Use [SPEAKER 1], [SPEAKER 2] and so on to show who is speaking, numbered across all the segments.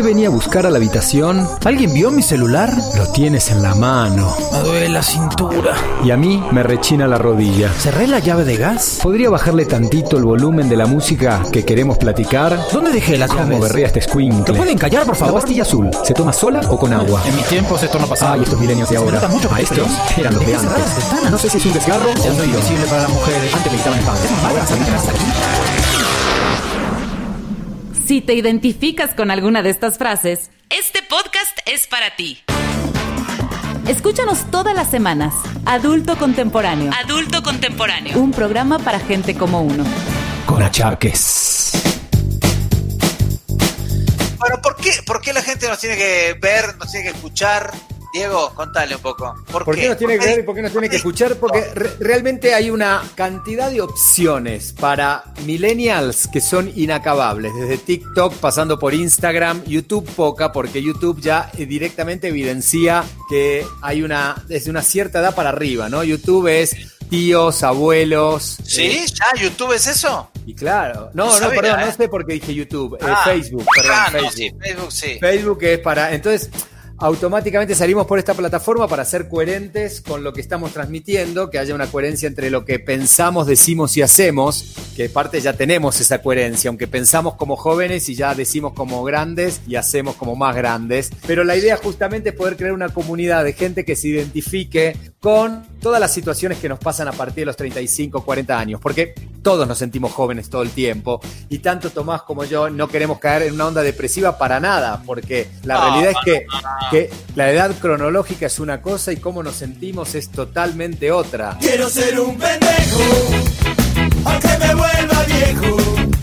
[SPEAKER 1] qué venía a buscar a la habitación? ¿Alguien vio mi celular? Lo tienes en la mano.
[SPEAKER 2] Me duele la cintura.
[SPEAKER 1] Y a mí me rechina la rodilla.
[SPEAKER 2] ¿Cerré la llave de gas?
[SPEAKER 1] ¿Podría bajarle tantito el volumen de la música que queremos platicar?
[SPEAKER 2] ¿Dónde dejé la llave?
[SPEAKER 1] ¿Cómo berrea este
[SPEAKER 2] ¿Te
[SPEAKER 1] squinkle?
[SPEAKER 2] pueden callar, por
[SPEAKER 1] La
[SPEAKER 2] favor?
[SPEAKER 1] pastilla azul, ¿se toma sola o con agua?
[SPEAKER 2] En mis tiempos esto no pasaba.
[SPEAKER 1] Ay, estos milenios de
[SPEAKER 2] Se
[SPEAKER 1] ahora.
[SPEAKER 2] nota mucho que
[SPEAKER 1] Maestros
[SPEAKER 2] estoy
[SPEAKER 1] eran los de antes.
[SPEAKER 2] las.
[SPEAKER 1] No sé si es un desgarro o un
[SPEAKER 2] soy
[SPEAKER 1] tiro.
[SPEAKER 2] invisible para las mujeres.
[SPEAKER 1] Antes me gritaban espanto. Ahora se me hasta aquí.
[SPEAKER 3] Si te identificas con alguna de estas frases, este podcast es para ti. Escúchanos todas las semanas. Adulto Contemporáneo. Adulto Contemporáneo. Un programa para gente como uno.
[SPEAKER 1] Con achaques.
[SPEAKER 4] Bueno, ¿por qué, ¿por qué la gente nos tiene que ver, nos tiene que escuchar? Diego, contale un poco. ¿Por,
[SPEAKER 5] ¿Por qué nos tiene que ver y por qué nos tiene que escuchar? Porque
[SPEAKER 4] No.
[SPEAKER 5] re- realmente hay una cantidad de opciones para millennials que son inacabables, desde TikTok pasando por Instagram, YouTube poca, porque YouTube ya eh, directamente evidencia que hay una, desde una cierta edad para arriba, ¿no? YouTube es tíos, abuelos.
[SPEAKER 4] ¿Sí?
[SPEAKER 5] eh,
[SPEAKER 4] ¿Ya? ¿YouTube es eso?
[SPEAKER 5] y claro. No,
[SPEAKER 4] No
[SPEAKER 5] no, perdón,
[SPEAKER 4] ¿eh?
[SPEAKER 5] no sé por qué dije YouTube. eh,
[SPEAKER 4] Ah,
[SPEAKER 5] Facebook, perdón,
[SPEAKER 4] ah, no,
[SPEAKER 5] Facebook.
[SPEAKER 4] sí, Facebook sí.
[SPEAKER 5] Facebook es para. Entonces, automáticamente salimos por esta plataforma para ser coherentes con lo que estamos transmitiendo, que haya una coherencia entre lo que pensamos, decimos y hacemos, que parte ya tenemos esa coherencia, aunque pensamos como jóvenes y ya decimos como grandes y hacemos como más grandes. Pero la idea justamente es poder crear una comunidad de gente que se identifique con todas las situaciones que nos pasan a partir de los 35, 40 años, porque todos nos sentimos jóvenes todo el tiempo y tanto Tomás como yo no queremos caer en una onda depresiva para nada, porque la
[SPEAKER 4] No,
[SPEAKER 5] realidad es que, que la edad cronológica es una cosa y cómo nos sentimos es totalmente otra.
[SPEAKER 6] Quiero ser un pendejo, aunque me vuelva viejo.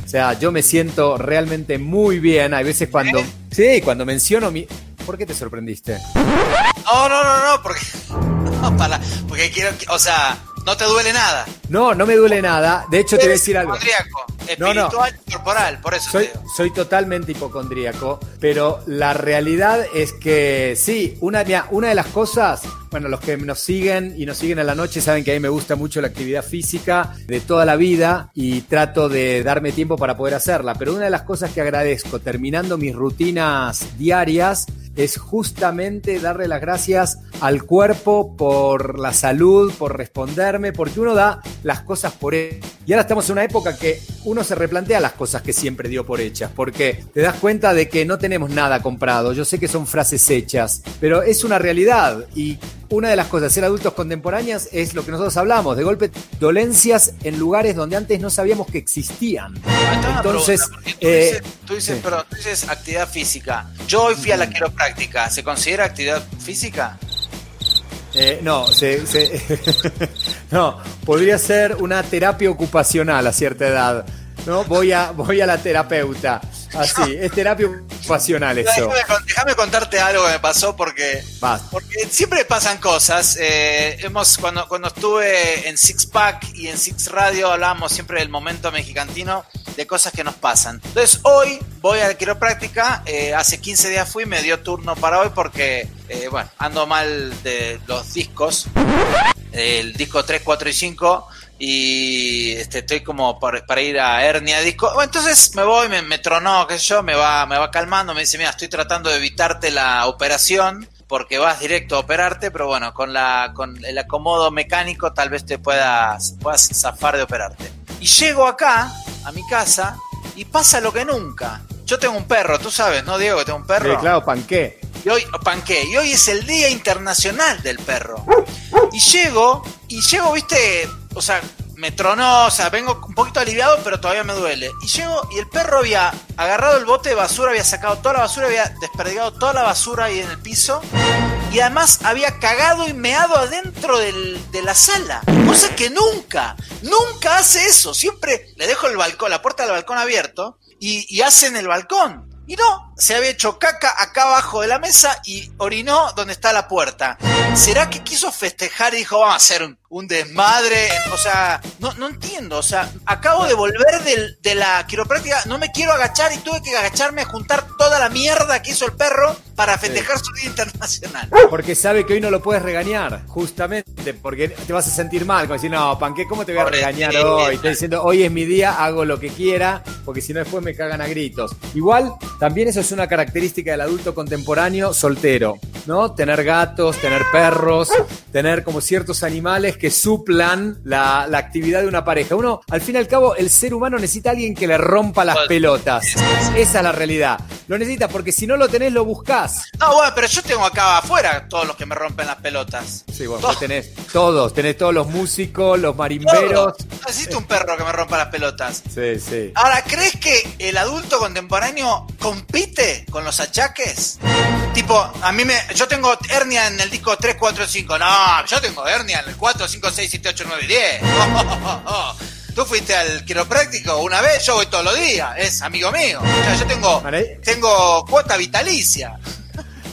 [SPEAKER 5] O sea, yo me siento realmente muy bien. Hay veces cuando... Sí, cuando menciono mi... ¿Por qué te sorprendiste?
[SPEAKER 4] No, no, no, no, porque. No, para, porque quiero. O sea, no te duele nada.
[SPEAKER 5] No, no me duele nada. De hecho, te voy a decir algo.
[SPEAKER 4] hipocondríaco,
[SPEAKER 5] No, no.
[SPEAKER 4] espiritual y corporal, por eso
[SPEAKER 5] Soy,
[SPEAKER 4] te digo.
[SPEAKER 5] soy totalmente hipocondríaco, pero la realidad es que sí, una, mira, una de las cosas, bueno, los que nos siguen y nos siguen a la noche saben que a mí me gusta mucho la actividad física de toda la vida y trato de darme tiempo para poder hacerla, pero una de las cosas que agradezco terminando mis rutinas diarias es justamente darle las gracias al cuerpo por la salud, por responderme, porque uno da las cosas por él. Y ahora estamos en una época que uno se replantea las cosas que siempre dio por hechas, porque te das cuenta de que no tenemos nada comprado. Yo sé que son frases hechas, pero es una realidad. Y una de las cosas, ser adultos contemporáneas, es lo que nosotros hablamos, de golpe dolencias en lugares donde antes no sabíamos que existían.
[SPEAKER 4] Está
[SPEAKER 5] Entonces,
[SPEAKER 4] pregunta, tú
[SPEAKER 5] eh,
[SPEAKER 4] dices, tú dices,
[SPEAKER 5] sí.
[SPEAKER 4] perdón, tú dices actividad física. Yo hoy fui a la quiropráctica. ¿Se considera actividad física?
[SPEAKER 5] Eh, no, se- se- no, podría ser una terapia ocupacional a cierta edad. No, voy a, voy a la terapeuta. Así, es terapia ocupacional eso.
[SPEAKER 4] Déjame, con- déjame contarte algo que me pasó porque, porque siempre pasan cosas. Eh, hemos cuando, cuando estuve en Six Pack y en Six Radio hablábamos siempre del momento mexicantino de cosas que nos pasan. Entonces hoy voy a la quiropráctica. eh, hace 15 días fui, me dio turno para hoy porque, eh, bueno, ando mal de los discos. El disco 3, 4 y 5 y este, estoy como para, para ir a hernia disco. Bueno, entonces me voy, me, me tronó, qué sé yo, me va, me va calmando, me dice, mira, estoy tratando de evitarte la operación porque vas directo a operarte, pero bueno, con la con el acomodo mecánico tal vez te puedas, puedas zafar de operarte. Y llego acá, a mi casa, y pasa lo que nunca. Yo tengo un perro, tú sabes, ¿no, Diego? Que tengo un perro.
[SPEAKER 5] Sí, claro, panqué.
[SPEAKER 4] Y hoy, panqué, y hoy es el Día Internacional del Perro. Y llego, y llego, viste, o sea, me tronó, o sea, vengo un poquito aliviado, pero todavía me duele. Y llego, y el perro había agarrado el bote de basura, había sacado toda la basura, había desperdigado toda la basura ahí en el piso. Y además había cagado y meado adentro del- de la sala. Cosa que nunca, nunca hace eso. Siempre le dejo el balcón, la puerta del balcón abierto y, y hace en el balcón. Y no, se había hecho caca acá abajo de la mesa y orinó donde está la puerta. ¿Será que quiso festejar y dijo, vamos a hacer un, un desmadre? O sea, no, no entiendo. O sea, acabo de volver del- de la quiropráctica, no me quiero agachar y tuve que agacharme a juntar toda la mierda que hizo el perro para festejar su día internacional.
[SPEAKER 5] Porque sabe que hoy no lo puedes regañar, justamente, porque te vas a sentir mal. Como decir, no, panqué, ¿cómo te voy a regañar hoy? Estoy diciendo, hoy es mi día, hago lo que quiera, porque si no después me cagan a gritos. Igual, también eso es una característica del adulto contemporáneo soltero, ¿no? Tener gatos, tener perros, tener como ciertos animales que suplan la, la actividad de una pareja. Uno, al fin y al cabo, el ser humano necesita a alguien que le rompa las pelotas. Esa es la realidad. Lo necesitas porque si no lo tenés, lo buscás.
[SPEAKER 4] No, bueno, pero yo tengo acá afuera todos los que me rompen las pelotas.
[SPEAKER 5] Sí,
[SPEAKER 4] Todos.
[SPEAKER 5] vos tenés todos, tenés todos los músicos, los marimberos.
[SPEAKER 4] Todos. Necesito un perro que me rompa las pelotas.
[SPEAKER 5] Sí, sí.
[SPEAKER 4] Ahora, ¿crees que el adulto contemporáneo compite con los achaques? Tipo, a mí me. Yo tengo hernia en el disco 3, 4, 5. No, yo tengo hernia en el 4, 5, 6, 7, 8, 9, 10. Tú fuiste al quiropráctico una vez, yo voy todos los días. Es amigo mío. O sea, yo tengo,
[SPEAKER 5] Vale.
[SPEAKER 4] tengo cuota vitalicia.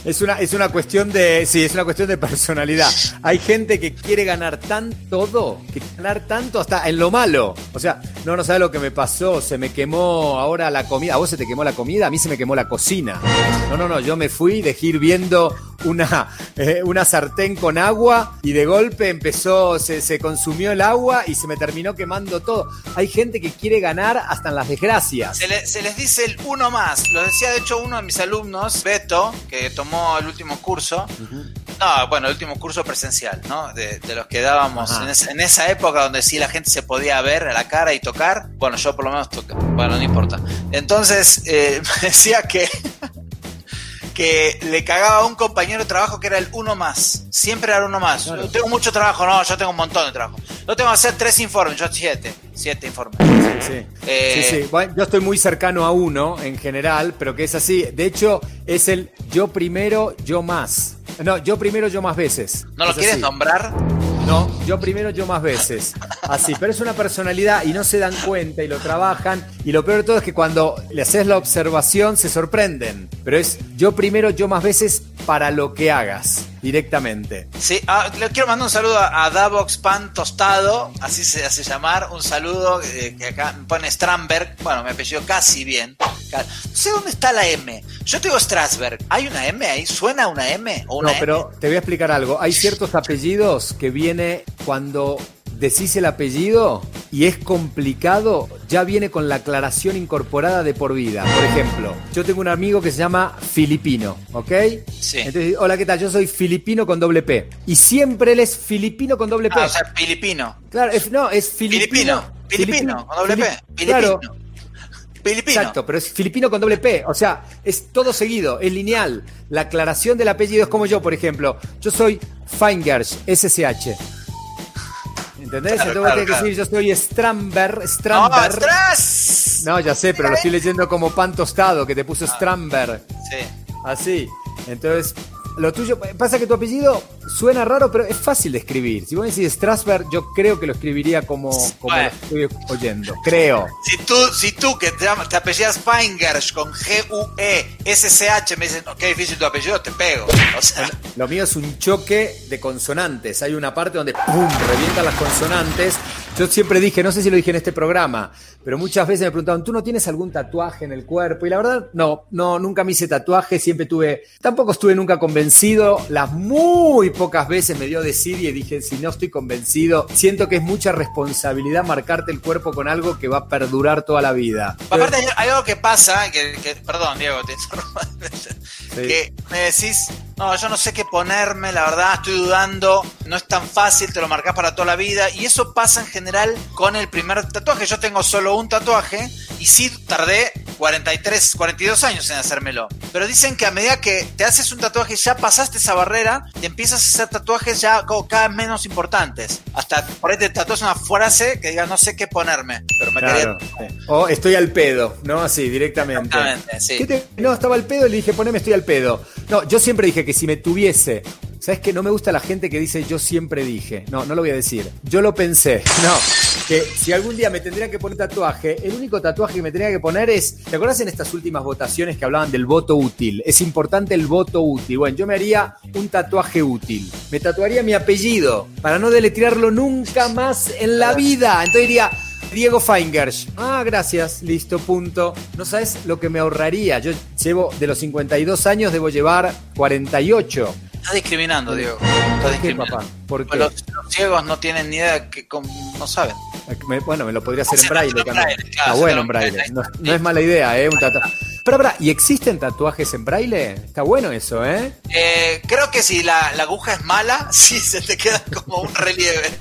[SPEAKER 5] Es una, es una cuestión de. Sí, es una cuestión de personalidad. Hay gente que quiere ganar tan todo, que ganar tanto hasta en lo malo. O sea, no, no sabes lo que me pasó. Se me quemó ahora la comida. A vos se te quemó la comida, a mí se me quemó la cocina. No, no, no. Yo me fui, dejé ir viendo una, eh, una sartén con agua y de golpe empezó, se, se consumió el agua y se me terminó quemando todo. Hay gente que quiere ganar hasta en las desgracias.
[SPEAKER 4] Se, se les dice el uno más. Lo decía de hecho uno de mis alumnos, Beto, que tomó el último curso. No, bueno, el último curso presencial, ¿no? De, de los que dábamos en, esa- en esa época donde sí la gente se podía ver a la cara y tocar. Bueno, yo por lo menos toca. Bueno, no importa. Entonces, eh, me decía que. Que le cagaba a un compañero de trabajo que era el uno más. Siempre era el uno más.
[SPEAKER 5] Claro.
[SPEAKER 4] Tengo mucho trabajo, no, yo tengo un montón de trabajo. Yo tengo que hacer tres informes, yo siete. Siete informes.
[SPEAKER 5] Sí.
[SPEAKER 4] Eh,
[SPEAKER 5] Sí, sí. Bueno, yo estoy muy cercano a uno en general, pero que es así. De hecho, es el yo primero, yo más. No, yo primero, yo más veces.
[SPEAKER 4] ¿No lo
[SPEAKER 5] Es
[SPEAKER 4] quieres
[SPEAKER 5] así.
[SPEAKER 4] nombrar?
[SPEAKER 5] No, yo primero, yo más veces. Así, pero es una personalidad y no se dan cuenta y lo trabajan. Y lo peor de todo es que cuando le haces la observación se sorprenden. Pero es yo primero, yo más veces para lo que hagas directamente.
[SPEAKER 4] Sí, ah, le quiero mandar un saludo a, a Davox Pan Tostado, así se hace llamar. Un saludo eh, que acá me pone Stramberg. Bueno, me apellido casi bien. No sé dónde está la M. Yo te digo Strasberg. ¿Hay una M ahí? ¿Suena una M? ¿O una
[SPEAKER 5] No, pero te voy a explicar algo. Hay ciertos apellidos que viene cuando decís el apellido y es complicado, ya viene con la aclaración incorporada de por vida. Por ejemplo, yo tengo un amigo que se llama Filipino, ¿ok?
[SPEAKER 4] Sí.
[SPEAKER 5] Entonces, hola, ¿qué tal? Yo soy Filipino con doble P. Y siempre él es Filipino con doble P.
[SPEAKER 4] Ah, o sea, filipino.
[SPEAKER 5] claro, es- no, es Filipino.
[SPEAKER 4] Filipino. Filipino, con doble P.
[SPEAKER 5] Filip- Claro,
[SPEAKER 4] Filipino. Filipino.
[SPEAKER 5] Exacto, pero es filipino con doble P. O sea, es todo seguido, es lineal. La aclaración del apellido es como yo, por ejemplo. Yo soy Fingers, SSH. ¿Entendés?
[SPEAKER 4] Claro,
[SPEAKER 5] Entonces
[SPEAKER 4] claro,
[SPEAKER 5] vos tenés que decir, yo soy Stramber,
[SPEAKER 4] ¡No,
[SPEAKER 5] Stramber.
[SPEAKER 4] atrás!
[SPEAKER 5] No, ya sé, pero lo estoy leyendo como pan tostado, que te puso Stramber.
[SPEAKER 4] Sí.
[SPEAKER 5] Así. Entonces, lo tuyo, pasa que tu apellido suena raro, pero es fácil de escribir. Si vos decís Strasberg, yo creo que lo escribiría como, como
[SPEAKER 4] Bueno.
[SPEAKER 5] lo estoy oyendo. Creo.
[SPEAKER 4] Si tú, si tú que te, apellidas Fingers con G-U-E-S-C-H me dices, no, qué difícil tu apellido, te pego. O sea,
[SPEAKER 5] Lo mío es un choque de consonantes. Hay una parte donde ¡pum! revientan las consonantes. Yo siempre dije, no sé si lo dije en este programa, pero muchas veces me preguntaban, ¿tú no tienes algún tatuaje en el cuerpo? Y la verdad, no, no, nunca me hice tatuaje, siempre tuve, tampoco estuve nunca convencido. Las muy pocas veces me dio decir y dije, si no estoy convencido, siento que es mucha responsabilidad marcarte el cuerpo con algo que va a perdurar toda la vida.
[SPEAKER 4] aparte hay, hay algo que pasa, que, que- perdón Diego, te.
[SPEAKER 5] Sí.
[SPEAKER 4] que me decís, no, yo no sé qué ponerme, la verdad, estoy dudando, no es tan fácil, te lo marcas para toda la vida. Y eso pasa en general con el primer tatuaje. Yo tengo solo un tatuaje y sí tardé 43, 42 años en hacérmelo. Pero dicen que a medida que te haces un tatuaje, ya pasaste esa barrera, te empiezas a hacer tatuajes ya cada vez menos importantes. Hasta por ahí te tatúas una frase que diga, no sé qué ponerme, pero me
[SPEAKER 5] Claro,
[SPEAKER 4] quería...
[SPEAKER 5] sí. O estoy al pedo, ¿no? Así, directamente.
[SPEAKER 4] Exactamente, sí.
[SPEAKER 5] ¿Qué te- No, estaba al pedo y le dije, poneme estoy al pedo. No, yo siempre dije que si me tuviese. ¿Sabes qué? No me gusta la gente que dice yo siempre dije. No, no lo voy a decir. Yo lo pensé. No. Que si algún día me tendrían que poner tatuaje, el único tatuaje que me tendría que poner es. ¿Te acuerdas en estas últimas votaciones que hablaban del voto útil? Es importante el voto útil. Bueno, yo me haría un tatuaje útil. Me tatuaría mi apellido para no deletrearlo nunca más en la vida. Entonces diría. Diego Fingers. Ah, gracias. Listo, punto. No sabes lo que me ahorraría. Yo llevo de los 52 años, debo llevar 48.
[SPEAKER 4] Estás discriminando, Diego. Estás
[SPEAKER 5] ¿Por qué,
[SPEAKER 4] discriminando.
[SPEAKER 5] papá? ¿Por qué?
[SPEAKER 4] Los, los ciegos no tienen ni idea que no saben.
[SPEAKER 5] Me- bueno, me lo podría hacer en braille. también.
[SPEAKER 4] braille, claro,
[SPEAKER 5] Está bueno
[SPEAKER 4] en
[SPEAKER 5] braille. No, no es mala idea, ¿eh? Un Pero, para, ¿y existen tatuajes en braille? Está bueno eso, ¿eh?
[SPEAKER 4] Eh, creo que si la, la aguja es mala, sí se te queda como un relieve.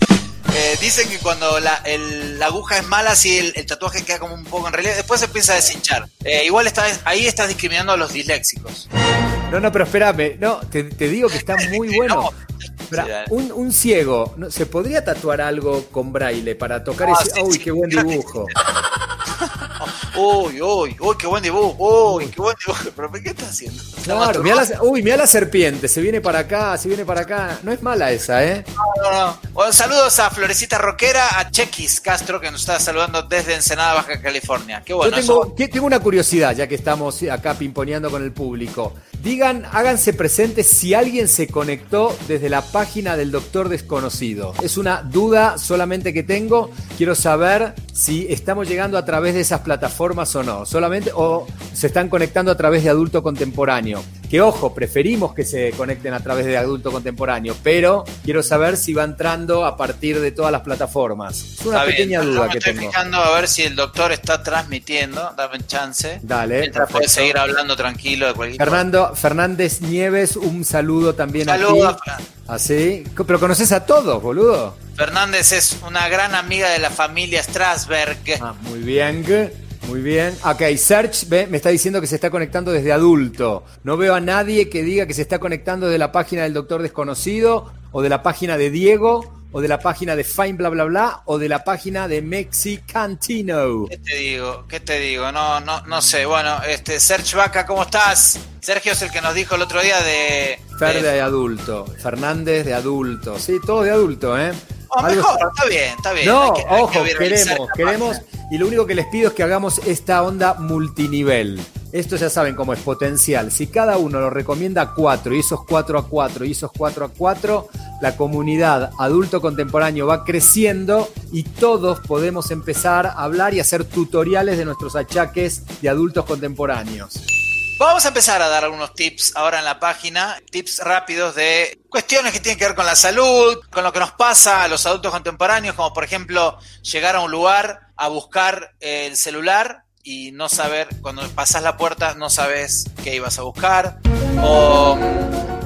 [SPEAKER 4] Eh, dicen que cuando la, el- la aguja es mala, sí el, el tatuaje queda como un poco en relieve. Después se empieza a deshinchar. Eh, igual está, ahí estás discriminando a los disléxicos.
[SPEAKER 5] No, no, pero espérame. No, te, te digo que está muy bueno.
[SPEAKER 4] No. Sí,
[SPEAKER 5] un, un ciego, ¿no? ¿se podría tatuar algo con braille para tocar
[SPEAKER 4] Ah,
[SPEAKER 5] ese...
[SPEAKER 4] sí,
[SPEAKER 5] ¡Uy,
[SPEAKER 4] sí,
[SPEAKER 5] qué buen dibujo!
[SPEAKER 4] Uy, uy, uy, qué buen dibujo. Uy, qué buen dibujo. ¿Pero qué estás haciendo?
[SPEAKER 5] Claro, mirá la, uy, mira la serpiente, se viene para acá, se viene para acá. No es mala esa, ¿eh?
[SPEAKER 4] No, no. Bueno, saludos a Florecita Roquera, a Chequis Castro, que nos está saludando desde Ensenada, Baja California. Qué bueno.
[SPEAKER 5] Yo tengo,
[SPEAKER 4] eso-
[SPEAKER 5] tengo una curiosidad, ya que estamos acá pimponeando con el público. Digan, háganse presentes si alguien se conectó desde la página del Doctor Desconocido. Es una duda solamente que tengo. Quiero saber si estamos llegando a través de esas plataformas o no. Solamente, o se están conectando a través de adulto contemporáneo. Que ojo, preferimos que se conecten a través de adulto contemporáneo, pero quiero saber si va entrando a partir de todas las plataformas. Es una
[SPEAKER 4] Está bien,
[SPEAKER 5] pequeña
[SPEAKER 4] yo
[SPEAKER 5] duda
[SPEAKER 4] me
[SPEAKER 5] que
[SPEAKER 4] estoy
[SPEAKER 5] tengo.
[SPEAKER 4] fijando a ver si el doctor está transmitiendo. Dame chance.
[SPEAKER 5] Dale,
[SPEAKER 4] Mientras puede
[SPEAKER 5] perfecto.
[SPEAKER 4] seguir hablando tranquilo de cualquier cosa.
[SPEAKER 5] Fernando Fernández Nieves, un saludo también aquí.
[SPEAKER 4] Fran.
[SPEAKER 5] Así, pero conoces a todos, boludo.
[SPEAKER 4] Fernández es una gran amiga de la familia Strasberg.
[SPEAKER 5] Ah, muy bien, muy bien. Ok, Search ve, me está diciendo que se está conectando desde adulto. No veo a nadie que diga que se está conectando de la página del Doctor Desconocido, o de la página de Diego, o de la página de Fine bla bla bla, o de la página de Mexicantino.
[SPEAKER 4] ¿Qué te digo? ¿Qué te digo? No, no, no sé. Bueno, este, Sergio Vaca, ¿cómo estás? Sergio es el que nos dijo el otro día de.
[SPEAKER 5] Fer
[SPEAKER 4] de-
[SPEAKER 5] de adulto, Fernández de adulto. Sí, todos de adulto, ¿eh? Algo
[SPEAKER 4] mejor,
[SPEAKER 5] está-
[SPEAKER 4] está bien, está bien.
[SPEAKER 5] No,
[SPEAKER 4] Hay que- hay que
[SPEAKER 5] ojo, queremos, queremos,
[SPEAKER 4] página.
[SPEAKER 5] y lo único que les pido es que hagamos esta onda multinivel. Esto ya saben cómo es potencial. Si cada uno lo recomienda a cuatro, y esos cuatro a cuatro, y esos cuatro a cuatro, la comunidad adulto contemporáneo va creciendo y todos podemos empezar a hablar y hacer tutoriales de nuestros achaques de adultos contemporáneos.
[SPEAKER 4] Vamos a empezar a dar algunos tips ahora en la página, tips rápidos de cuestiones que tienen que ver con la salud, con lo que nos pasa a los adultos contemporáneos, como por ejemplo llegar a un lugar a buscar el celular y no saber, cuando pasas la puerta no sabes qué ibas a buscar, o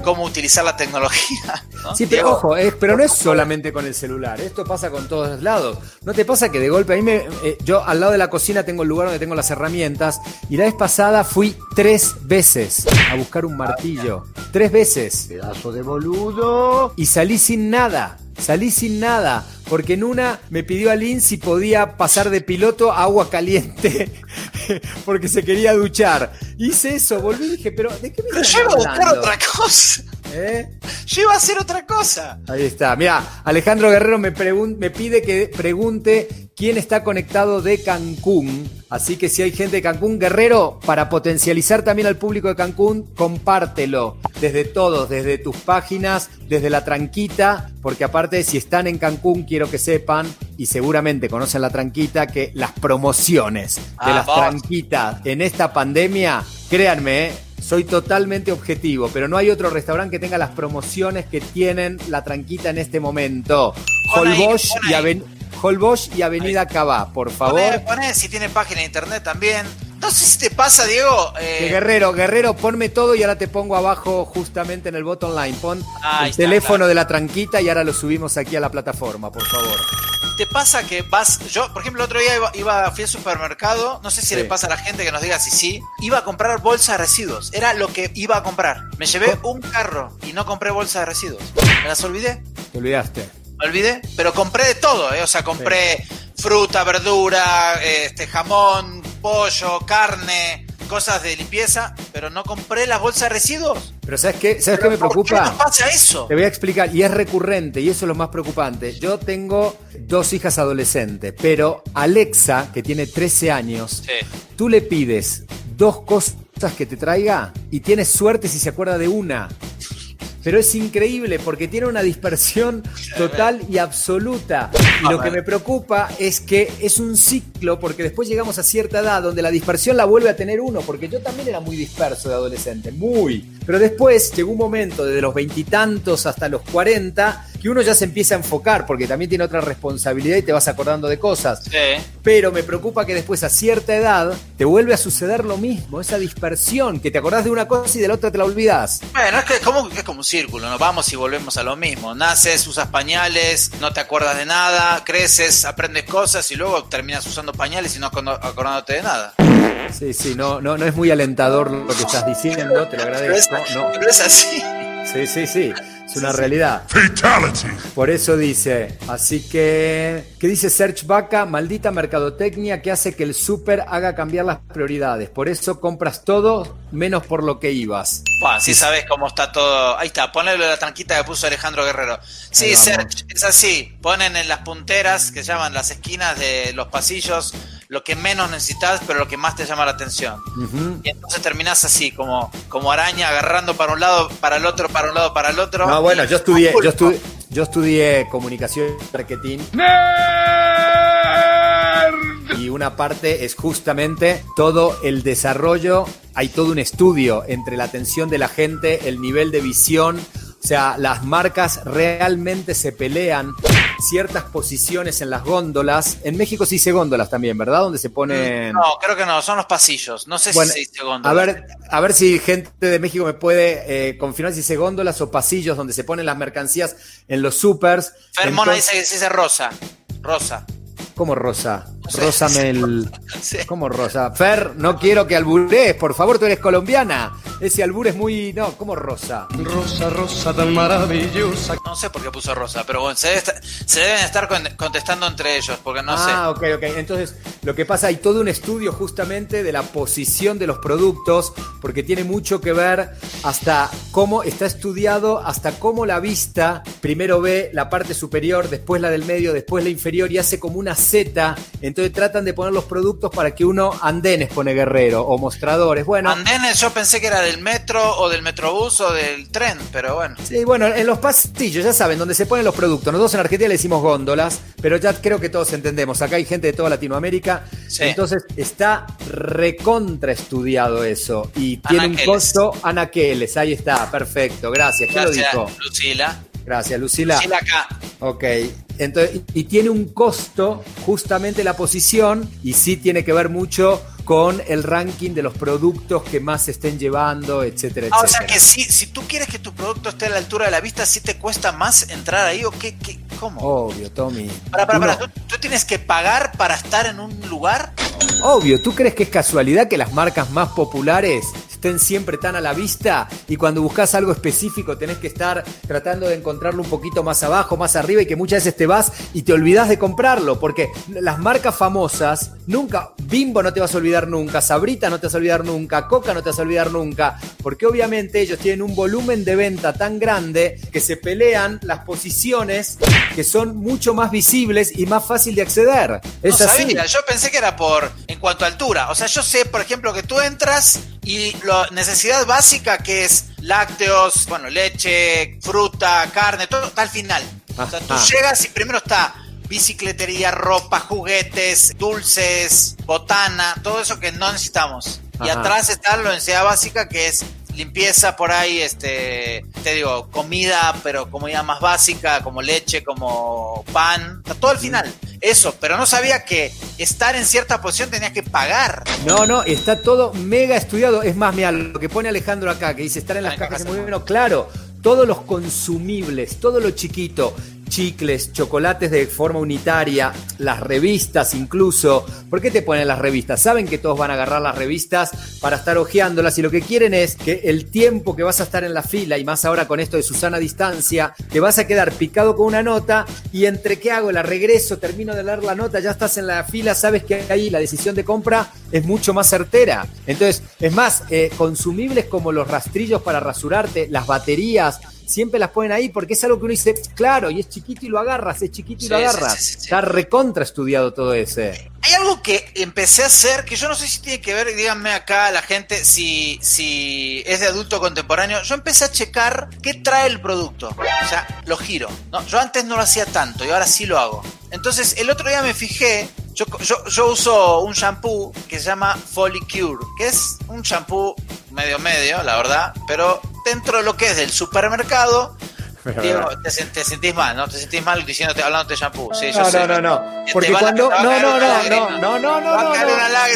[SPEAKER 4] cómo utilizar la tecnología. ¿no?
[SPEAKER 5] Sí, pero
[SPEAKER 4] Diego,
[SPEAKER 5] ojo, es- pero no es solamente con el celular, esto pasa con todos lados. ¿No te pasa que de golpe a mí me, eh, yo al lado de la cocina tengo el lugar donde tengo las herramientas y la vez pasada fui tres veces a buscar un martillo, tres veces.
[SPEAKER 6] Pedazo de boludo.
[SPEAKER 5] Y salí sin nada, salí sin nada, porque en una me pidió a Lynn si podía pasar de piloto a agua caliente, porque se quería duchar. Hice eso, volví y dije, pero ¿de qué me
[SPEAKER 4] Pero yo iba a buscar otra cosa.
[SPEAKER 5] ¿Eh?
[SPEAKER 4] Yo iba a hacer otra cosa.
[SPEAKER 5] Ahí está. Mira, Alejandro Guerrero me, me pide que pregunte quién está conectado de Cancún. Así que si hay gente de Cancún, Guerrero, para potencializar también al público de Cancún, compártelo. Desde todos, desde tus páginas, desde la tranquita, porque aparte si están en Cancún, quiero que sepan, y seguramente conocen la tranquita, que las promociones de
[SPEAKER 4] Ah,
[SPEAKER 5] las
[SPEAKER 4] vos.
[SPEAKER 5] tranquitas en esta pandemia, créanme, ¿eh? Soy totalmente objetivo, pero no hay otro restaurante que tenga las promociones que tienen la tranquita en este momento.
[SPEAKER 4] Pon
[SPEAKER 5] y. Aven- y Avenida Cabá, por favor.
[SPEAKER 4] Poné, poné si tiene página de internet también. No sé si te pasa, Diego. eh,
[SPEAKER 5] Guerrero, Guerrero, ponme todo y ahora te pongo abajo justamente en el bottom line. Pon el
[SPEAKER 4] está,
[SPEAKER 5] teléfono
[SPEAKER 4] claro.
[SPEAKER 5] de la tranquita y ahora lo subimos aquí a la plataforma, por favor.
[SPEAKER 4] ¿Te pasa que vas, yo por ejemplo el otro día iba, iba fui al supermercado, no sé si
[SPEAKER 5] Sí.
[SPEAKER 4] le pasa a la gente que nos diga si sí, iba a comprar bolsa de residuos, era lo que iba a comprar. Me llevé un carro y no compré bolsa de residuos. Me las olvidé,
[SPEAKER 5] Te olvidaste.
[SPEAKER 4] me olvidé, pero compré de todo, ¿eh? o sea, compré fruta, verdura, este jamón, pollo, carne, cosas de limpieza, pero no compré las bolsas de residuos.
[SPEAKER 5] Pero ¿sabes qué? ¿Sabes qué me
[SPEAKER 4] ¿Por qué
[SPEAKER 5] preocupa?
[SPEAKER 4] nos pasa eso?
[SPEAKER 5] Te voy a explicar, y es recurrente, y eso es lo más preocupante. Yo tengo dos hijas adolescentes, pero Alexa, que tiene 13 años,
[SPEAKER 4] Sí.
[SPEAKER 5] tú le pides dos cosas que te traiga y tienes suerte si se acuerda de una. Pero es increíble porque tiene una dispersión total y absoluta. Y lo que me preocupa es que es un ciclo porque después llegamos a cierta edad donde la dispersión la vuelve a tener uno, porque yo también era muy disperso de adolescente, muy. Pero después llegó un momento, desde los veintitantos hasta los 40, que uno ya se empieza a enfocar porque también tiene otra responsabilidad y te vas acordando de cosas.
[SPEAKER 4] Sí.
[SPEAKER 5] Pero me preocupa que después a cierta edad te vuelve a suceder lo mismo, esa dispersión, que te acordás de una cosa y de la otra te la olvidás.
[SPEAKER 4] Bueno, es que es como, es como un círculo, nos vamos y volvemos a lo mismo. Naces, usas pañales, no te acuerdas de nada, creces, aprendes cosas y luego terminas usando pañales y no acordándote de nada.
[SPEAKER 5] Sí, sí, no, no, no es muy alentador lo que estás diciendo, te lo agradezco. No,
[SPEAKER 4] pero es así.
[SPEAKER 5] sí, sí, sí, es una realidad.
[SPEAKER 6] Fatality.
[SPEAKER 5] Por eso dice, así que, ¿qué dice Serge Vaca? Maldita mercadotecnia que hace que el súper haga cambiar las prioridades. Por eso compras todo menos por lo que ibas.
[SPEAKER 4] Bueno, si sabes cómo está todo. Ahí está, ponle la tranquita que puso Alejandro Guerrero. Sí. Serge, es así. Ponen en las punteras, que llaman las esquinas de los pasillos, lo que menos necesitas, pero lo que más te llama la atención. Y entonces terminás así, como, como araña, agarrando para un lado, para el otro, para un lado, para el otro.
[SPEAKER 5] No, bueno, yo estudié, yo estudié, yo estudié comunicación y marketing. Y una parte es justamente todo el desarrollo, hay todo un estudio entre la atención de la gente, el nivel de visión, o sea, las marcas realmente se pelean ciertas posiciones en las góndolas. En México se dice góndolas también, ¿verdad? Donde se ponen...
[SPEAKER 4] No, creo que no, son los pasillos. No sé
[SPEAKER 5] Bueno,
[SPEAKER 4] si se dice góndola.
[SPEAKER 5] a ver, a ver si gente de México me puede eh, confirmar si dice góndolas o pasillos donde se ponen las mercancías en los supers.
[SPEAKER 4] Fermona
[SPEAKER 5] Entonces-
[SPEAKER 4] dice que se dice rosa. Rosa.
[SPEAKER 5] ¿Cómo Rosa? Rózame el...
[SPEAKER 4] Sí.
[SPEAKER 5] ¿Cómo Rosa? Fer, no quiero que alburees, por favor, tú eres colombiana. Ese albur es muy... No, ¿cómo Rosa?
[SPEAKER 7] Rosa, rosa tan maravillosa.
[SPEAKER 4] No sé por qué puso rosa, pero bueno, se, debe estar- se deben estar con- contestando entre ellos, porque no sé.
[SPEAKER 5] ah, ok, ok. Entonces, lo que pasa, hay todo un estudio justamente de la posición de los productos, porque tiene mucho que ver hasta cómo está estudiado, hasta cómo la vista primero ve la parte superior, después la del medio, después la inferior y hace como una Z. Entonces tratan de poner los productos para que uno andenes pone guerrero o mostradores. Bueno,
[SPEAKER 4] Andenes yo pensé que era del metro o del metrobús o del tren, pero bueno.
[SPEAKER 5] Sí, bueno, en los pasillos, ya saben, donde se ponen los productos. Nosotros en Argentina le decimos góndolas, pero ya creo que todos entendemos. Acá hay gente de toda Latinoamérica.
[SPEAKER 4] Sí.
[SPEAKER 5] Entonces está recontra estudiado eso. Y tiene un costo. Anaqueles, ahí está, perfecto. Gracias. ¿Quién lo dijo?
[SPEAKER 4] Lucila.
[SPEAKER 5] Gracias, Lucila.
[SPEAKER 4] Lucila acá.
[SPEAKER 5] Ok. Entonces, y tiene un costo justamente la posición y sí tiene que ver mucho con el ranking de los productos que más se estén llevando, etcétera,
[SPEAKER 4] Ah,
[SPEAKER 5] etcétera.
[SPEAKER 4] o sea que si, si tú quieres que tu producto esté a la altura de la vista, ¿sí te cuesta más entrar ahí o qué? qué ¿Cómo?
[SPEAKER 5] Obvio, Tommy.
[SPEAKER 4] para, para, para. ¿Tú, tú tienes que pagar para estar en un lugar?
[SPEAKER 5] Obvio, ¿tú crees que es casualidad que las marcas más populares estén siempre tan a la vista y cuando buscas algo específico tenés que estar tratando de encontrarlo un poquito más abajo, más arriba y que muchas veces te vas y te olvidas de comprarlo? Porque las marcas famosas, nunca, Bimbo no te vas a olvidar nunca, Sabrita no te vas a olvidar nunca, Coca no te vas a olvidar nunca, porque obviamente ellos tienen un volumen de venta tan grande que se pelean las posiciones que son mucho más visibles y más fácil de acceder. Es
[SPEAKER 4] no
[SPEAKER 5] así.
[SPEAKER 4] sabía, yo pensé que era por en cuanto a altura. O sea, yo sé, por ejemplo, que tú entras y la necesidad básica que es lácteos, bueno, leche, fruta, carne, todo está al final. O sea, tú llegas y primero está bicicletería, ropa, juguetes, dulces, botana, todo eso que no necesitamos. Y
[SPEAKER 5] Ajá.
[SPEAKER 4] atrás está la necesidad básica que es limpieza por ahí, este, te digo, comida, pero comida más básica, como leche, como pan, está todo al final. Eso, pero no sabía que estar en cierta posición tenías que pagar.
[SPEAKER 5] No, no, está todo mega estudiado. Es más, mira, lo que pone Alejandro acá, que dice estar en las cajas es muy bueno. Claro, todos los consumibles, todo lo chiquito, chicles, chocolates de forma unitaria, las revistas incluso. ¿Por qué te ponen las revistas? Saben que todos van a agarrar las revistas para estar hojeándolas y lo que quieren es que el tiempo que vas a estar en la fila, y más ahora con esto de Susana Distancia, te vas a quedar picado con una nota y entre qué hago, la regreso, termino de leer la nota, ya estás en la fila, sabes que ahí la decisión de compra es mucho más certera. Entonces, es más, eh, consumibles como los rastrillos para rasurarte, las baterías, siempre las ponen ahí porque es algo que uno dice, claro, y es chiquito y lo agarras, es chiquito y lo
[SPEAKER 4] Sí,
[SPEAKER 5] agarras.
[SPEAKER 4] sí, sí, sí.
[SPEAKER 5] Está recontra estudiado todo ese.
[SPEAKER 4] Hay algo que empecé a hacer que yo no sé si tiene que ver, díganme acá la gente si, si es de adulto contemporáneo. Yo empecé a checar qué trae el producto. O sea, lo giro. ¿no? Yo antes no lo hacía tanto y ahora sí lo hago. Entonces, el otro día me fijé. Yo, yo, yo uso un shampoo que se llama Folicure, que es un shampoo medio medio, la verdad, pero dentro de lo que es del supermercado, Diego, te, te sentís mal, ¿no? Te sentís mal diciéndote, hablándote de shampoo. Sí, yo
[SPEAKER 5] No,
[SPEAKER 4] sé.
[SPEAKER 5] no, no, no. Porque cuando.
[SPEAKER 4] a
[SPEAKER 5] No, no, no, no, no, no, no, no.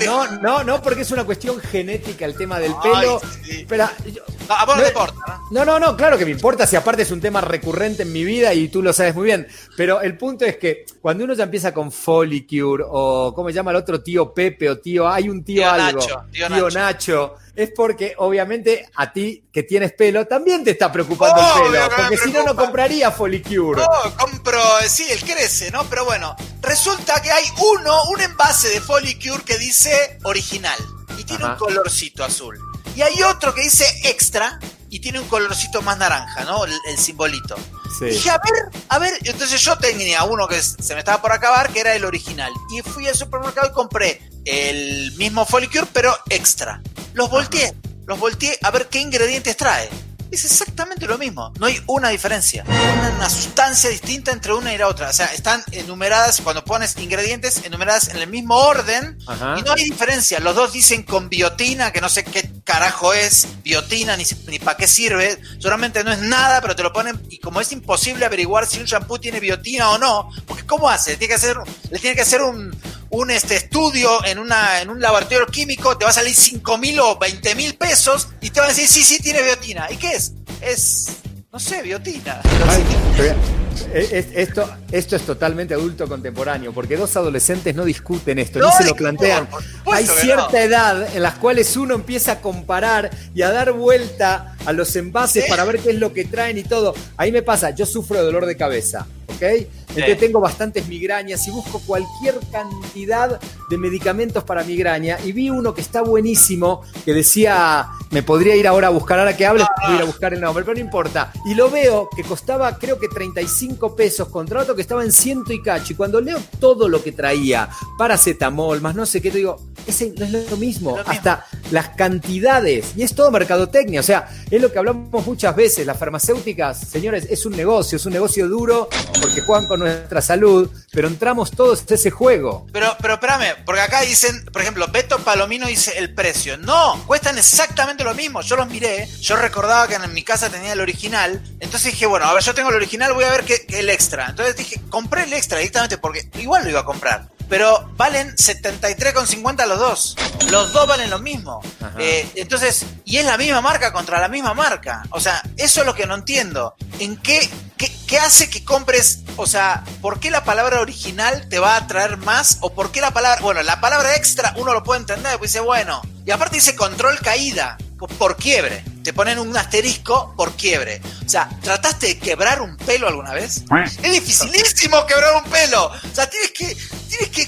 [SPEAKER 5] No, no, no, porque es una cuestión genética el tema del
[SPEAKER 4] Ay,
[SPEAKER 5] pelo.
[SPEAKER 4] sí.
[SPEAKER 5] Espera, yo-
[SPEAKER 4] No, a vos no
[SPEAKER 5] No,
[SPEAKER 4] te importa, ¿no?
[SPEAKER 5] No, no, no, claro que me importa si aparte es un tema recurrente en mi vida y tú lo sabes muy bien. Pero el punto es que cuando uno ya empieza con Folicure o ¿cómo se llama el otro tío Pepe o tío? Hay un tío,
[SPEAKER 4] Tío
[SPEAKER 5] algo.
[SPEAKER 4] Nacho, tío
[SPEAKER 5] Nacho.
[SPEAKER 4] Nacho.
[SPEAKER 5] Es porque obviamente a ti que tienes pelo también te está preocupando
[SPEAKER 4] Obvio
[SPEAKER 5] el pelo. Porque si no, no compraría Folicure.
[SPEAKER 4] Oh, compro, sí, él crece, ¿no? Pero bueno, resulta que hay uno, un envase de Folicure que dice original y tiene
[SPEAKER 5] Ajá.
[SPEAKER 4] un colorcito azul. Y hay otro que dice extra y tiene un colorcito más naranja, ¿no? El, el simbolito.
[SPEAKER 5] Sí.
[SPEAKER 4] Dije, a ver, a ver, entonces yo tenía uno que se me estaba por acabar, que era el original. Y fui al supermercado y compré el mismo Folicure, pero extra. Los volteé, los volteé a ver qué ingredientes trae. Es exactamente lo mismo, no hay una diferencia. Una, una sustancia distinta entre una y la otra. O sea, están enumeradas, cuando pones ingredientes, enumeradas en el mismo orden
[SPEAKER 5] Ajá.
[SPEAKER 4] y no hay diferencia. Los dos dicen con biotina, que no sé qué carajo es biotina ni, ni para qué sirve. Seguramente no es nada, pero te lo ponen. Y como es imposible averiguar si un shampoo tiene biotina o no, porque ¿cómo hace? Tiene que hacer, le tiene que hacer un, un este, estudio en, una, en un laboratorio químico, te va a salir 5 mil o 20 mil pesos y te van a decir, sí, sí, tiene biotina. ¿Y qué es? Es, no sé, biotina.
[SPEAKER 5] Ay, eh, es- esto, esto es totalmente adulto contemporáneo, porque dos adolescentes no discuten esto,
[SPEAKER 4] No
[SPEAKER 5] ni se lo plantean. Hay cierta
[SPEAKER 4] no.
[SPEAKER 5] edad en las cuales uno empieza a comparar y a dar vuelta a los envases
[SPEAKER 4] Sí.
[SPEAKER 5] para ver qué es lo que traen y todo. Ahí me pasa, yo sufro de dolor de cabeza, ¿ok? Entonces tengo bastantes migrañas y busco cualquier cantidad de medicamentos para migraña y vi uno que está buenísimo que decía, me podría ir ahora a buscar, ahora que hables, voy a ir a buscar el nombre, pero no importa. Y lo veo que costaba creo que 35 pesos contra otro que estaba en ciento y cacho. Y cuando leo todo lo que traía, paracetamol, más no sé qué, te digo, ese no es lo mismo.
[SPEAKER 4] Es.
[SPEAKER 5] Hasta las cantidades. Y es todo mercadotecnia. O sea, es lo que hablamos muchas veces. Las farmacéuticas, señores, es un negocio, es un negocio duro porque juegan con nuestra salud, pero entramos todos a ese juego.
[SPEAKER 4] Pero, pero espérame, porque acá dicen, por ejemplo, Beto Palomino dice el precio. No, cuestan exactamente lo mismo. Yo los miré, yo recordaba que en mi casa tenía el original. Entonces dije, bueno, a ver, yo tengo el original, voy a ver qué, qué el extra. Entonces dije, compré el extra directamente porque igual lo iba a comprar. Pero valen 73,50 los dos. Los dos valen lo mismo. Eh, entonces, y es la misma marca contra la misma marca. O sea, eso es lo que no entiendo. ¿En qué, qué, qué hace que compres? O sea, ¿por qué la palabra original te va a atraer más? ¿O por qué la palabra, bueno, la palabra extra uno lo puede entender, pues dice, bueno. Y aparte dice control caída, por quiebre. Te ponen un asterisco por quiebre. O sea, ¿trataste de quebrar un pelo alguna vez? Es dificilísimo quebrar un pelo. O sea, tienes que, tienes que,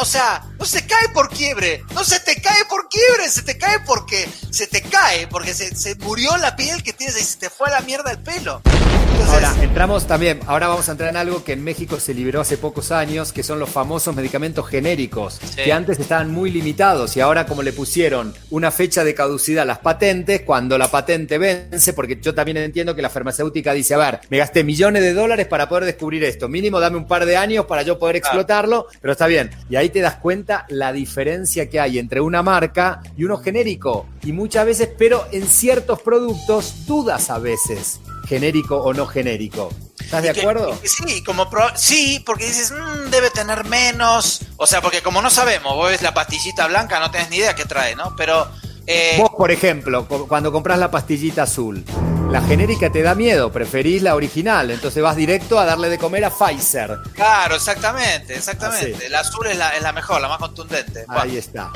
[SPEAKER 4] o sea, no se cae por quiebre. No se te cae por quiebre, se te cae porque se te cae, porque se, se murió la piel que tienes y se te fue a la mierda el pelo. Entonces,
[SPEAKER 5] Ahora, entramos también, ahora vamos a entrar en algo que en México se liberó hace pocos años, que son los famosos medicamentos genéricos,
[SPEAKER 4] Sí.
[SPEAKER 5] que antes estaban muy limitados y ahora como le pusieron una fecha de caducidad a las patentes, cuando la patente vence, porque yo también entiendo que la farmacéutica dice, a ver, me gasté millones de dólares para poder descubrir esto, mínimo dame un par de años para yo poder
[SPEAKER 4] Claro.
[SPEAKER 5] explotarlo, pero está bien. Y ahí te das cuenta la diferencia que hay entre una marca y uno genérico. Y muchas veces, pero en ciertos productos dudas a veces, genérico o no genérico. ¿Estás de
[SPEAKER 4] que-
[SPEAKER 5] acuerdo?
[SPEAKER 4] sí, como pro- sí, porque dices, "Mm, debe tener menos. O sea, porque como no sabemos, vos ves la pastillita blanca, no tenés ni idea qué trae, ¿no? Pero. eh,
[SPEAKER 5] Vos, por ejemplo, cu- cuando compras la pastillita azul, la genérica te da miedo, preferís la original, entonces vas directo a darle de comer a Pfizer.
[SPEAKER 4] Claro, exactamente, exactamente.
[SPEAKER 5] Así.
[SPEAKER 4] El azul es la, es la mejor, la más contundente.
[SPEAKER 5] Ahí está.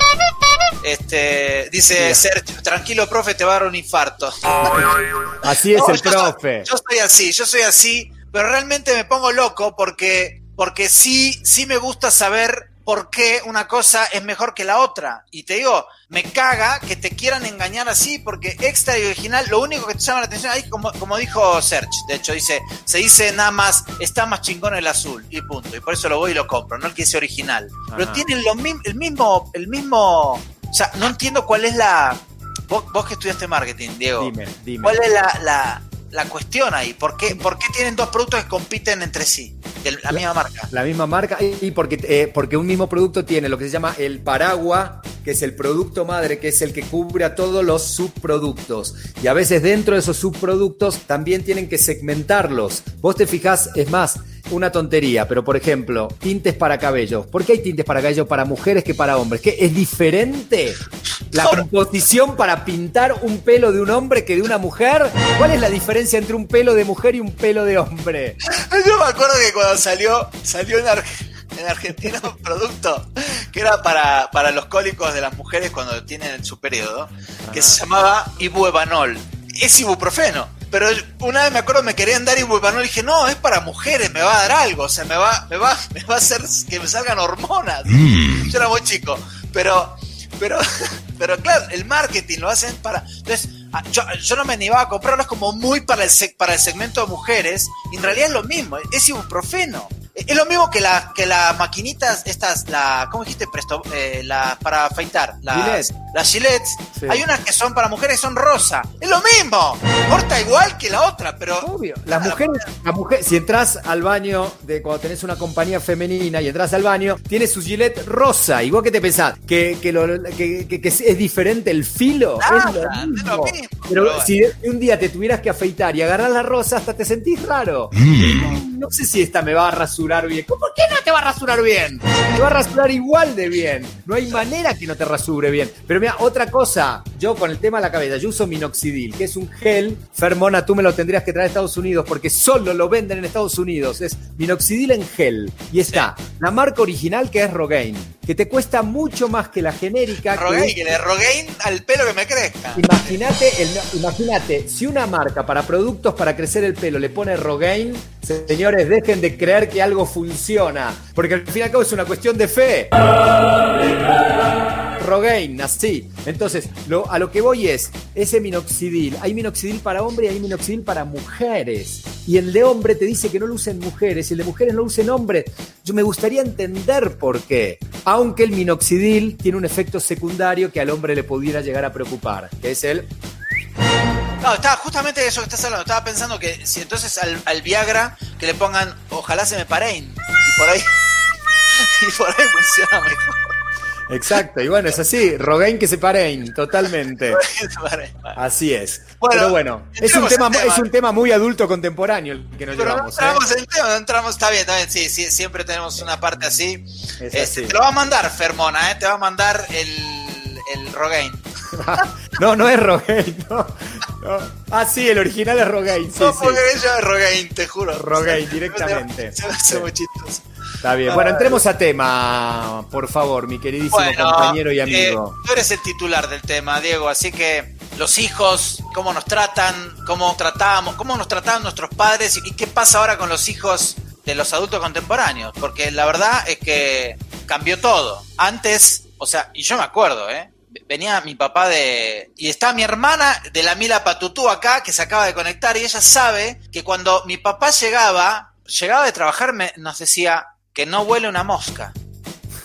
[SPEAKER 4] Este, dice Sergio, tranquilo, profe, te va a dar un infarto.
[SPEAKER 5] Así es
[SPEAKER 4] No,
[SPEAKER 5] el
[SPEAKER 4] yo soy-
[SPEAKER 5] profe.
[SPEAKER 4] Yo soy así, yo soy así, pero realmente me pongo loco porque, porque sí, sí me gusta saber por qué una cosa es mejor que la otra. Y te digo, me caga que te quieran engañar así, porque extra y original, lo único que te llama la atención ahí, como, como dijo Serge, de hecho, dice, se dice nada más, está más chingón el azul, y punto. Y por eso lo voy y lo compro, no el que dice original. Pero
[SPEAKER 5] Ajá.
[SPEAKER 4] tienen lo el mismo, el mismo, o sea, no entiendo cuál es la... Vos, vos que estudiaste marketing, Diego.
[SPEAKER 5] Dime, dime.
[SPEAKER 4] ¿Cuál es la, la, la cuestión ahí? ¿Por qué, ¿Por qué tienen dos productos que compiten entre sí? De la misma marca.
[SPEAKER 5] La misma marca y porque, eh, porque un mismo producto tiene lo que se llama el paraguas que es el producto madre, que es el que cubre a todos los subproductos. Y a veces dentro de esos subproductos también tienen que segmentarlos. Vos te fijás, es más, una tontería, pero por ejemplo, tintes para cabello. ¿Por qué hay tintes para cabello para mujeres que para hombres? ¿Qué es diferente la composición para pintar un pelo de un hombre que de una mujer? ¿Cuál es la diferencia entre un pelo de mujer y un pelo de hombre?
[SPEAKER 4] Yo me acuerdo que cuando salió, salió en, Ar- en Argentina un producto que era para, para los cólicos de las mujeres cuando tienen su periodo, que se llamaba ibuevanol. Es ibuprofeno. Pero una vez me acuerdo me querían dar ibuevanol y dije, no, es para mujeres, me va a dar algo, o sea, me va, me va, me va a hacer que me salgan hormonas. Yo era muy chico, pero, pero, pero claro, el marketing lo hacen para. Entonces, ah, yo, yo no me animaba a comprarlos como muy para el, para el segmento de mujeres, y en realidad es lo mismo, es ibuprofeno. Es lo mismo que la que las maquinitas, estas, la, ¿cómo dijiste? Presto, eh, la, para afeitar. Las,
[SPEAKER 5] Gillette.
[SPEAKER 4] Las gilets.
[SPEAKER 5] Sí.
[SPEAKER 4] Hay unas que son para mujeres son rosa. Es lo mismo. Corta igual que la otra, pero.
[SPEAKER 5] Obvio. Las mujeres, la mujer, si entras al baño de cuando tenés una compañía femenina y entras al baño, tiene su gilet rosa. ¿Y vos qué te pensás? ¿Que, que, lo- que- que- que es diferente el filo?
[SPEAKER 4] Nada,
[SPEAKER 5] es lo
[SPEAKER 4] es
[SPEAKER 5] mismo.
[SPEAKER 4] lo mismo,
[SPEAKER 5] Pero
[SPEAKER 4] pero-
[SPEAKER 5] si un día te tuvieras que afeitar y agarrar la rosa, hasta te sentís raro. No sé si esta me va a rasurar bien. ¿Cómo- ¿Por qué no te va a rasurar bien? Te va a rasurar igual de bien. No hay manera que no te rasure bien. Pero mira, otra cosa. Yo con el tema de la cabeza, yo uso minoxidil, que es un gel. Fermona, tú me lo tendrías que traer a Estados Unidos porque solo lo venden en Estados Unidos. Es minoxidil en gel. Y está la marca original que es Rogaine, que te cuesta mucho más que la genérica.
[SPEAKER 4] Rogaine,
[SPEAKER 5] es-
[SPEAKER 4] que le Rogaine al pelo que me crezca.
[SPEAKER 5] Imagínate, si una marca para productos para crecer el pelo le pone Rogaine, señores, dejen de creer que algo funciona, porque al fin y al cabo es una cuestión de fe. Rogaine, así. Entonces, a lo que voy es, ese minoxidil, hay minoxidil para hombre y hay minoxidil para mujeres. Y el de hombre te dice que no lo usen mujeres, y el de mujeres no lo usen hombres. Yo me gustaría entender por qué. Aunque el minoxidil tiene un efecto secundario que al hombre le pudiera llegar a preocupar, que es el
[SPEAKER 4] No, estaba justamente eso que estás hablando. Estaba pensando que si entonces al, al Viagra que le pongan ojalá se me paren. Y por ahí. Y por ahí funciona mejor.
[SPEAKER 5] Exacto, y bueno, es así, Rogaine que se paren, totalmente. Así es.
[SPEAKER 4] Bueno,
[SPEAKER 5] Pero bueno, es un, tema, es un tema muy adulto contemporáneo el que nos
[SPEAKER 4] Pero no
[SPEAKER 5] llevamos. ¿eh?
[SPEAKER 4] entramos en el tema, no entramos, está bien, está bien, sí, sí, siempre tenemos una parte así.
[SPEAKER 5] Es
[SPEAKER 4] Este,
[SPEAKER 5] así.
[SPEAKER 4] te lo va a mandar Fermona, ¿eh? te va a mandar el, el Rogaine.
[SPEAKER 5] No, no es Rogaine, no, no. Ah, sí, el original es Rogaine, sí,
[SPEAKER 4] no,
[SPEAKER 5] sí.
[SPEAKER 4] porque yo es Rogaine, te juro.
[SPEAKER 5] Rogaine, directamente.
[SPEAKER 4] Se me hace
[SPEAKER 5] Sí.
[SPEAKER 4] muy chistoso.
[SPEAKER 5] Está bien. Bueno, entremos a tema, por favor, mi queridísimo
[SPEAKER 4] Bueno,
[SPEAKER 5] compañero y
[SPEAKER 4] eh,
[SPEAKER 5] amigo.
[SPEAKER 4] tú eres el titular del tema, Diego, así que los hijos, cómo nos tratan, cómo tratamos, cómo nos trataban nuestros padres y qué pasa ahora con los hijos de los adultos contemporáneos, porque la verdad es que cambió todo. Antes, o sea, y yo me acuerdo, ¿eh? Venía mi papá de... Y está mi hermana de la Mila Patutú acá, que se acaba de conectar, y ella sabe que cuando mi papá llegaba, llegaba de trabajar, me, nos decía que no huele una mosca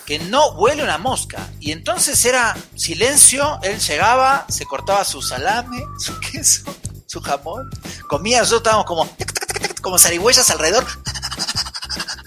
[SPEAKER 4] que no huele una mosca. Y entonces era silencio, él llegaba, se cortaba su salame, su queso, su jamón, comía, nosotros estábamos como, como zarigüeyas alrededor,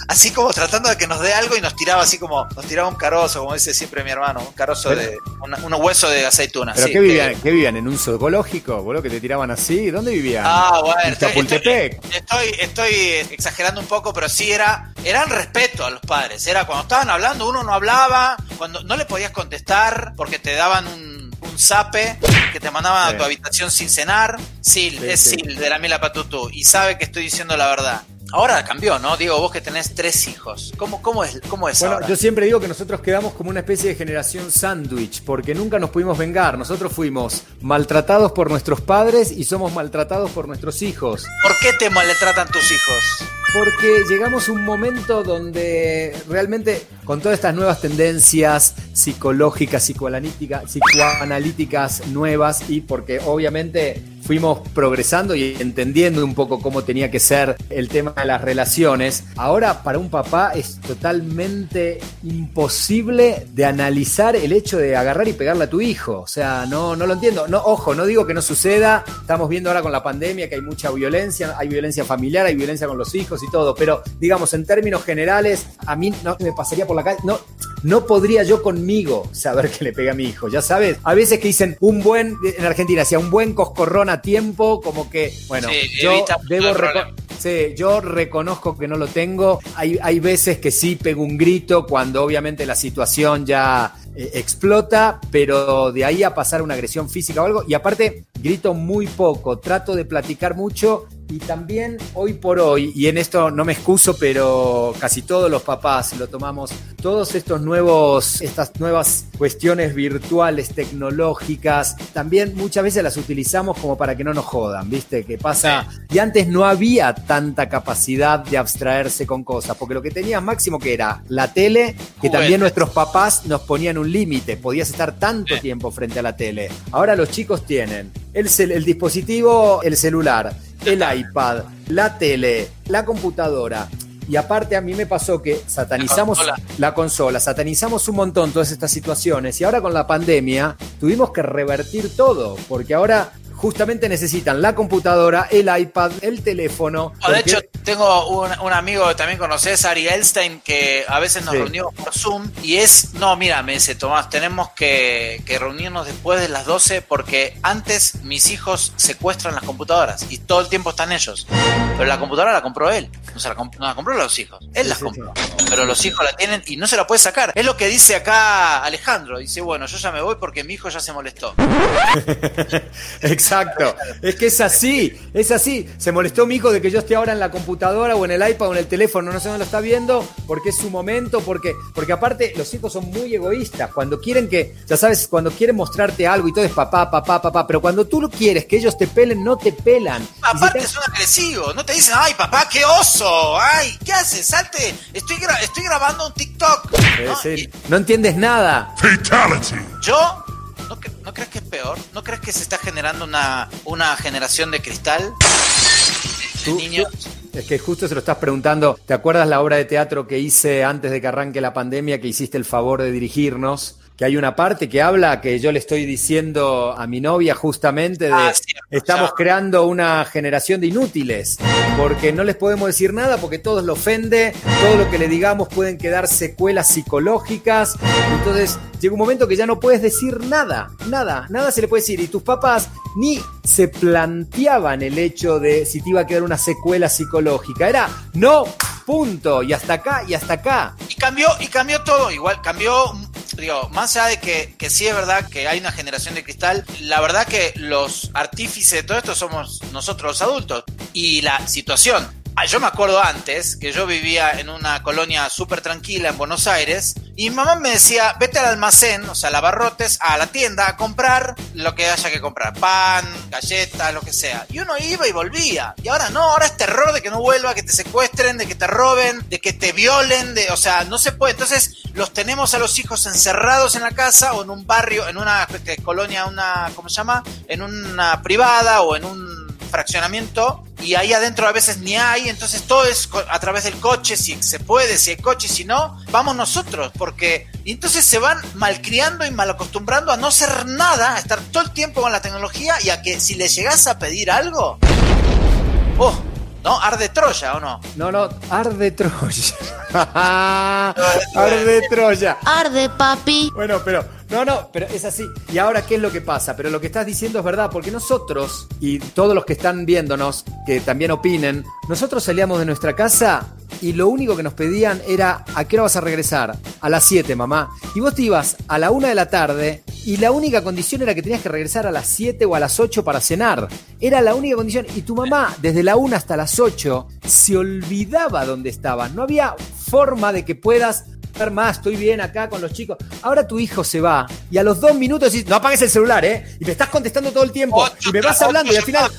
[SPEAKER 4] así como tratando de que nos dé algo y nos tiraba así como, nos tiraba un carozo, como dice siempre mi hermano, un carozo de, unos huesos de aceituna.
[SPEAKER 5] ¿Pero
[SPEAKER 4] sí,
[SPEAKER 5] qué
[SPEAKER 4] que-
[SPEAKER 5] vivían? ¿Qué vivían? ¿En un zoológico? ¿Boludo que te tiraban así? ¿Dónde vivían?
[SPEAKER 4] Ah, bueno,
[SPEAKER 5] ¿En
[SPEAKER 4] estoy,
[SPEAKER 5] Chapultepec?
[SPEAKER 4] estoy, estoy exagerando un poco, pero sí era, eran respeto a los padres. Era cuando estaban hablando, uno no hablaba, cuando no le podías contestar porque te daban un, un zape que te mandaban
[SPEAKER 5] Sí.
[SPEAKER 4] a tu habitación sin cenar. Sil,
[SPEAKER 5] Sí,
[SPEAKER 4] es
[SPEAKER 5] sí.
[SPEAKER 4] Sil de la Mila Patutú y sabe que estoy diciendo la verdad. Ahora cambió, ¿no? Digo, vos que tenés tres hijos. ¿Cómo, cómo es, cómo es
[SPEAKER 5] Bueno,
[SPEAKER 4] ahora?
[SPEAKER 5] yo siempre digo que nosotros quedamos como una especie de generación sándwich, porque nunca nos pudimos vengar. Nosotros fuimos maltratados por nuestros padres y somos maltratados por nuestros hijos.
[SPEAKER 4] ¿Por qué te maltratan tus hijos?
[SPEAKER 5] Porque llegamos a un momento donde realmente con todas estas nuevas tendencias psicológicas, psicoanalíticas, psicoanalíticas nuevas y porque obviamente fuimos progresando y entendiendo un poco cómo tenía que ser el tema de las relaciones, ahora para un papá es totalmente imposible de analizar el hecho de agarrar y pegarle a tu hijo. O sea, no, no lo entiendo. No, ojo, no digo que no suceda. Estamos viendo ahora con la pandemia que hay mucha violencia, hay violencia familiar, hay violencia con los hijos y todo. Pero, digamos, en términos generales, a mí no me pasaría por la calle. No, no podría yo conmigo saber que le pegué a mi hijo, ya sabes. A veces que dicen un buen, en Argentina, hacía un buen coscorrón a tiempo, como que, bueno,
[SPEAKER 4] Sí,
[SPEAKER 5] yo debo. Sí, yo reconozco que no lo tengo. Hay, hay veces que sí pego un grito cuando obviamente la situación ya eh, explota, pero de ahí a pasar una agresión física o algo. Y aparte, grito muy poco, trato de platicar mucho. Y también hoy por hoy, y en esto no me excuso, pero casi todos los papás lo tomamos, todos estos nuevos, estas nuevas cuestiones virtuales, tecnológicas, también muchas veces las utilizamos como para que no nos jodan, ¿viste? Que pasa. Y antes no había tanta capacidad de abstraerse con cosas, porque lo que tenías máximo que era la tele, que también nuestros papás nos ponían un límite, podías estar tanto
[SPEAKER 4] Sí.
[SPEAKER 5] tiempo frente a la tele. Ahora los chicos tienen el, el dispositivo, el celular, el iPad, la tele, la computadora. Y aparte a mí me pasó que satanizamos
[SPEAKER 4] La
[SPEAKER 5] la
[SPEAKER 4] consola.
[SPEAKER 5] consola. satanizamos un montón todas estas situaciones y ahora con la pandemia tuvimos que revertir todo, porque ahora justamente necesitan la computadora, el iPad, el teléfono.
[SPEAKER 4] No, de
[SPEAKER 5] porque-
[SPEAKER 4] hecho, tengo un, un amigo que también conoces, Ari Elstein, que a veces nos
[SPEAKER 5] Sí.
[SPEAKER 4] reunimos por Zoom y es, no, mira, me dice Tomás, tenemos que, que reunirnos después de las 12 porque antes mis hijos secuestran las computadoras y todo el tiempo están ellos. Pero la computadora la compró él, no, se la, comp- no la compró los hijos, él
[SPEAKER 5] Sí,
[SPEAKER 4] las
[SPEAKER 5] sí,
[SPEAKER 4] compró. Pero los hijos la tienen y no se la puede sacar. Es lo que dice acá Alejandro, dice, bueno, yo ya me voy porque mi hijo ya se molestó.
[SPEAKER 5] Exacto. Es que es así, es así. Se molestó mi hijo de que yo esté ahora en la computadora o en el iPad o en el teléfono, no sé dónde lo está viendo, porque es su momento, porque, porque aparte los hijos son muy egoístas. Cuando quieren que, ya sabes, cuando quieren mostrarte algo y todo es papá, papá, papá, pero cuando tú lo quieres que ellos te pelen, no te pelan. Si
[SPEAKER 4] Aparte
[SPEAKER 5] te-
[SPEAKER 4] son agresivos, no te dicen, ay papá, qué oso, ay, ¿qué haces? Salte, estoy, gra- estoy grabando un TikTok. ¿no?
[SPEAKER 5] sí,
[SPEAKER 4] Y
[SPEAKER 5] no entiendes nada.
[SPEAKER 4] yo, ¿no, cre- ¿no crees que es peor? ¿No crees que se está generando una, una generación de cristal? De
[SPEAKER 5] Tú-
[SPEAKER 4] niños.
[SPEAKER 5] Es que justo se lo estás preguntando. ¿Te acuerdas la obra de teatro que hice antes de que arranque la pandemia, que hiciste el favor de dirigirnos? Que hay una parte que habla que yo le estoy diciendo a mi novia justamente de
[SPEAKER 4] Ah,
[SPEAKER 5] estamos
[SPEAKER 4] ya.
[SPEAKER 5] creando una generación de inútiles, porque no les podemos decir nada porque todos lo ofende, todo lo que le digamos pueden quedar secuelas psicológicas, entonces llega un momento que ya no puedes decir nada, nada, nada se le puede decir y tus papás ni se planteaban el hecho de si te iba a quedar una secuela psicológica, era no, punto, y hasta acá, y hasta acá.
[SPEAKER 4] Y cambió, y cambió todo, igual cambió, digo, más allá de que, que sí es verdad que hay una generación de cristal, la verdad que los artífices de todo esto somos nosotros los adultos. Y la situación, ah, yo me acuerdo antes que yo vivía en una colonia súper tranquila en Buenos Aires y mi mamá me decía, vete al almacén, o sea, lavarrotes, a la tienda a comprar lo que haya que comprar, pan, galletas, lo que sea. Y uno iba y volvía. Y ahora no, ahora es terror de que no vuelva, que te secuestren, de que te roben, de que te violen, de, o sea, no se puede. Entonces los tenemos a los hijos encerrados en la casa o en un barrio, en una eh, colonia, una, ¿cómo se llama? En una privada o en un fraccionamiento y ahí adentro a veces ni hay, entonces todo es a través del coche, si se puede, si hay coche, si no, vamos nosotros, porque entonces se van malcriando y malacostumbrando a no hacer nada, a estar todo el tiempo con la tecnología y a que si le llegas a pedir algo, oh, ¿no? Arde Troya o no.
[SPEAKER 5] No, no, arde Troya. arde Troya.
[SPEAKER 8] Arde, papi.
[SPEAKER 5] Bueno, pero no, no, pero es así. ¿Y ahora qué es lo que pasa? Pero lo que estás diciendo es verdad, porque nosotros y todos los que están viéndonos, que también opinen, nosotros salíamos de nuestra casa y lo único que nos pedían era ¿a qué hora vas a regresar? A las 7, mamá. Y vos te ibas a la 1 de la tarde y la única condición era que tenías que regresar a las 7 o a las 8 para cenar. Era la única condición. Y tu mamá, desde la 1 hasta las 8, se olvidaba dónde estabas. No había forma de que puedas más, estoy bien acá con los chicos. Ahora tu hijo se va y a los dos minutos dices, no apagues el celular, ¿eh? Y me estás contestando todo el tiempo.
[SPEAKER 4] Ocho-
[SPEAKER 5] y me vas
[SPEAKER 4] ocho
[SPEAKER 5] hablando y al final...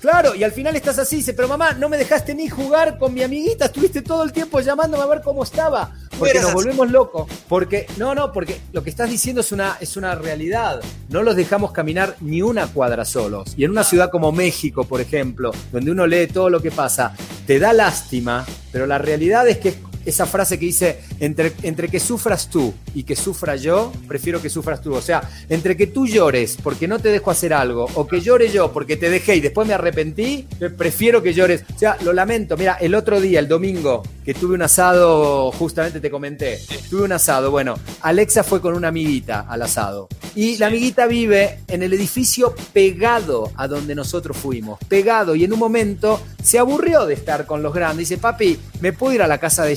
[SPEAKER 5] Claro, y al final estás así, dice, pero mamá, no me dejaste ni jugar con mi amiguita, estuviste todo el tiempo llamándome a ver cómo estaba. Porque nos volvemos locos. Porque, no, no, porque lo que estás diciendo es una, es una realidad. No los dejamos caminar ni una cuadra solos. Y en una ciudad como México, por ejemplo, donde uno lee todo lo que pasa, te da lástima, pero la realidad es que esa frase que dice, entre, entre que sufras tú y que sufra yo, prefiero que sufras tú. O sea, entre que tú llores porque no te dejo hacer algo, o que llore yo porque te dejé y después me arrepentí, prefiero que llores. O sea, lo lamento. Mira, el otro día, el domingo, que tuve un asado, justamente te comenté, tuve un asado. Bueno, Alexa fue con una amiguita al asado. Y la amiguita vive en el edificio pegado a donde nosotros fuimos, pegado. Y en un momento se aburrió de estar con los grandes. Dice, papi, ¿me puedo ir a la casa de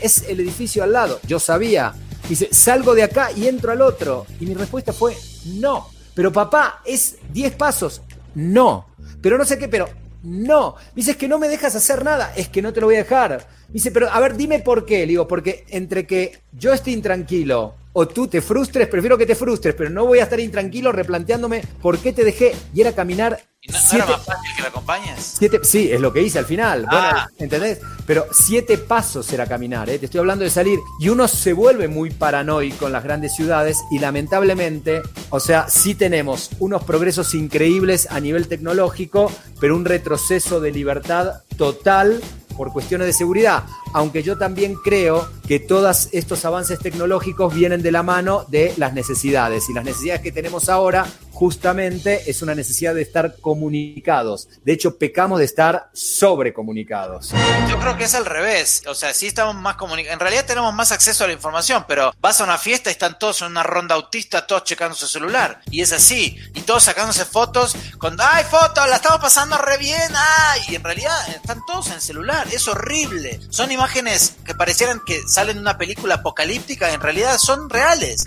[SPEAKER 5] Es el edificio al lado. Yo sabía. Dice, salgo de acá y entro al otro. Y mi respuesta fue, no. Pero papá, es 10 pasos. No. Pero no sé qué, pero no. Dices que no me dejas hacer nada. Es que no te lo voy a dejar. Dice, pero a ver, dime por qué. Le digo, porque entre que yo esté intranquilo o tú te frustres, prefiero que te frustres, pero no voy a estar intranquilo replanteándome por qué te dejé y era caminar.
[SPEAKER 4] ¿Y no, no
[SPEAKER 5] siete,
[SPEAKER 4] era más fácil que me acompañes?
[SPEAKER 5] siete- sí, es lo que hice al final.
[SPEAKER 4] Ah.
[SPEAKER 5] Bueno, ¿entendés? Pero siete pasos era caminar, ¿eh? te estoy hablando de salir. Y uno se vuelve muy paranoico en las grandes ciudades y lamentablemente, o sea, sí tenemos unos progresos increíbles a nivel tecnológico, pero un retroceso de libertad total por cuestiones de seguridad, aunque yo también creo que todos estos avances tecnológicos vienen de la mano de las necesidades. Y las necesidades que tenemos ahora justamente es una necesidad de estar comunicados. De hecho, pecamos de estar sobrecomunicados.
[SPEAKER 4] Yo creo que es al revés. O sea, sí estamos más comunicados. En realidad tenemos más acceso a la información, pero vas a una fiesta y están todos en una ronda autista, todos checando su celular. Y es así. Y todos sacándose fotos con, ¡ay, fotos! La estamos pasando re bien. ¡Ay! Y en realidad están todos en el celular. Es horrible. Son imágenes que parecieran que salen de una película apocalíptica. En realidad son reales.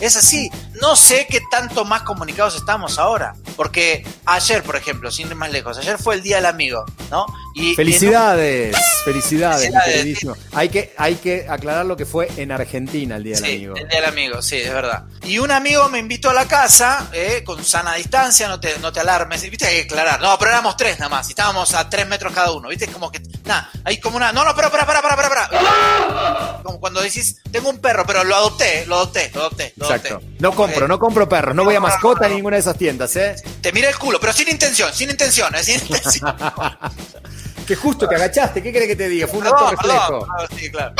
[SPEAKER 4] Es así. No sé qué tanto más comunicados estamos ahora. Porque ayer, por ejemplo, sin ir más lejos, ayer fue el Día del Amigo, ¿no? Y
[SPEAKER 5] Felicidades, felicidades,
[SPEAKER 4] Felicidades.
[SPEAKER 5] Hay que, hay que aclarar lo que fue en Argentina el Día del
[SPEAKER 4] Sí,
[SPEAKER 5] Amigo.
[SPEAKER 4] el día del amigo, sí, es verdad. Y un amigo me invitó a la casa, eh, con sana distancia, no te, no te alarmes, viste, hay que aclarar. No, pero éramos tres nada más, estábamos a tres metros cada uno, viste, como que, nada, hay como una, no, no, pero, para, para, para, para, para. Como cuando decís, tengo un perro, pero lo adopté, lo adopté, lo adopté.
[SPEAKER 5] Exacto. No compro, no compro perros, no voy a mascota en ninguna de esas tiendas, ¿eh?
[SPEAKER 4] Te miré el culo, pero sin intención, sin intención, eh, sin intención.
[SPEAKER 5] Que justo te agachaste, ¿qué querés que te diga? Fue un reflejo.
[SPEAKER 4] perdón, perdón, sí, claro.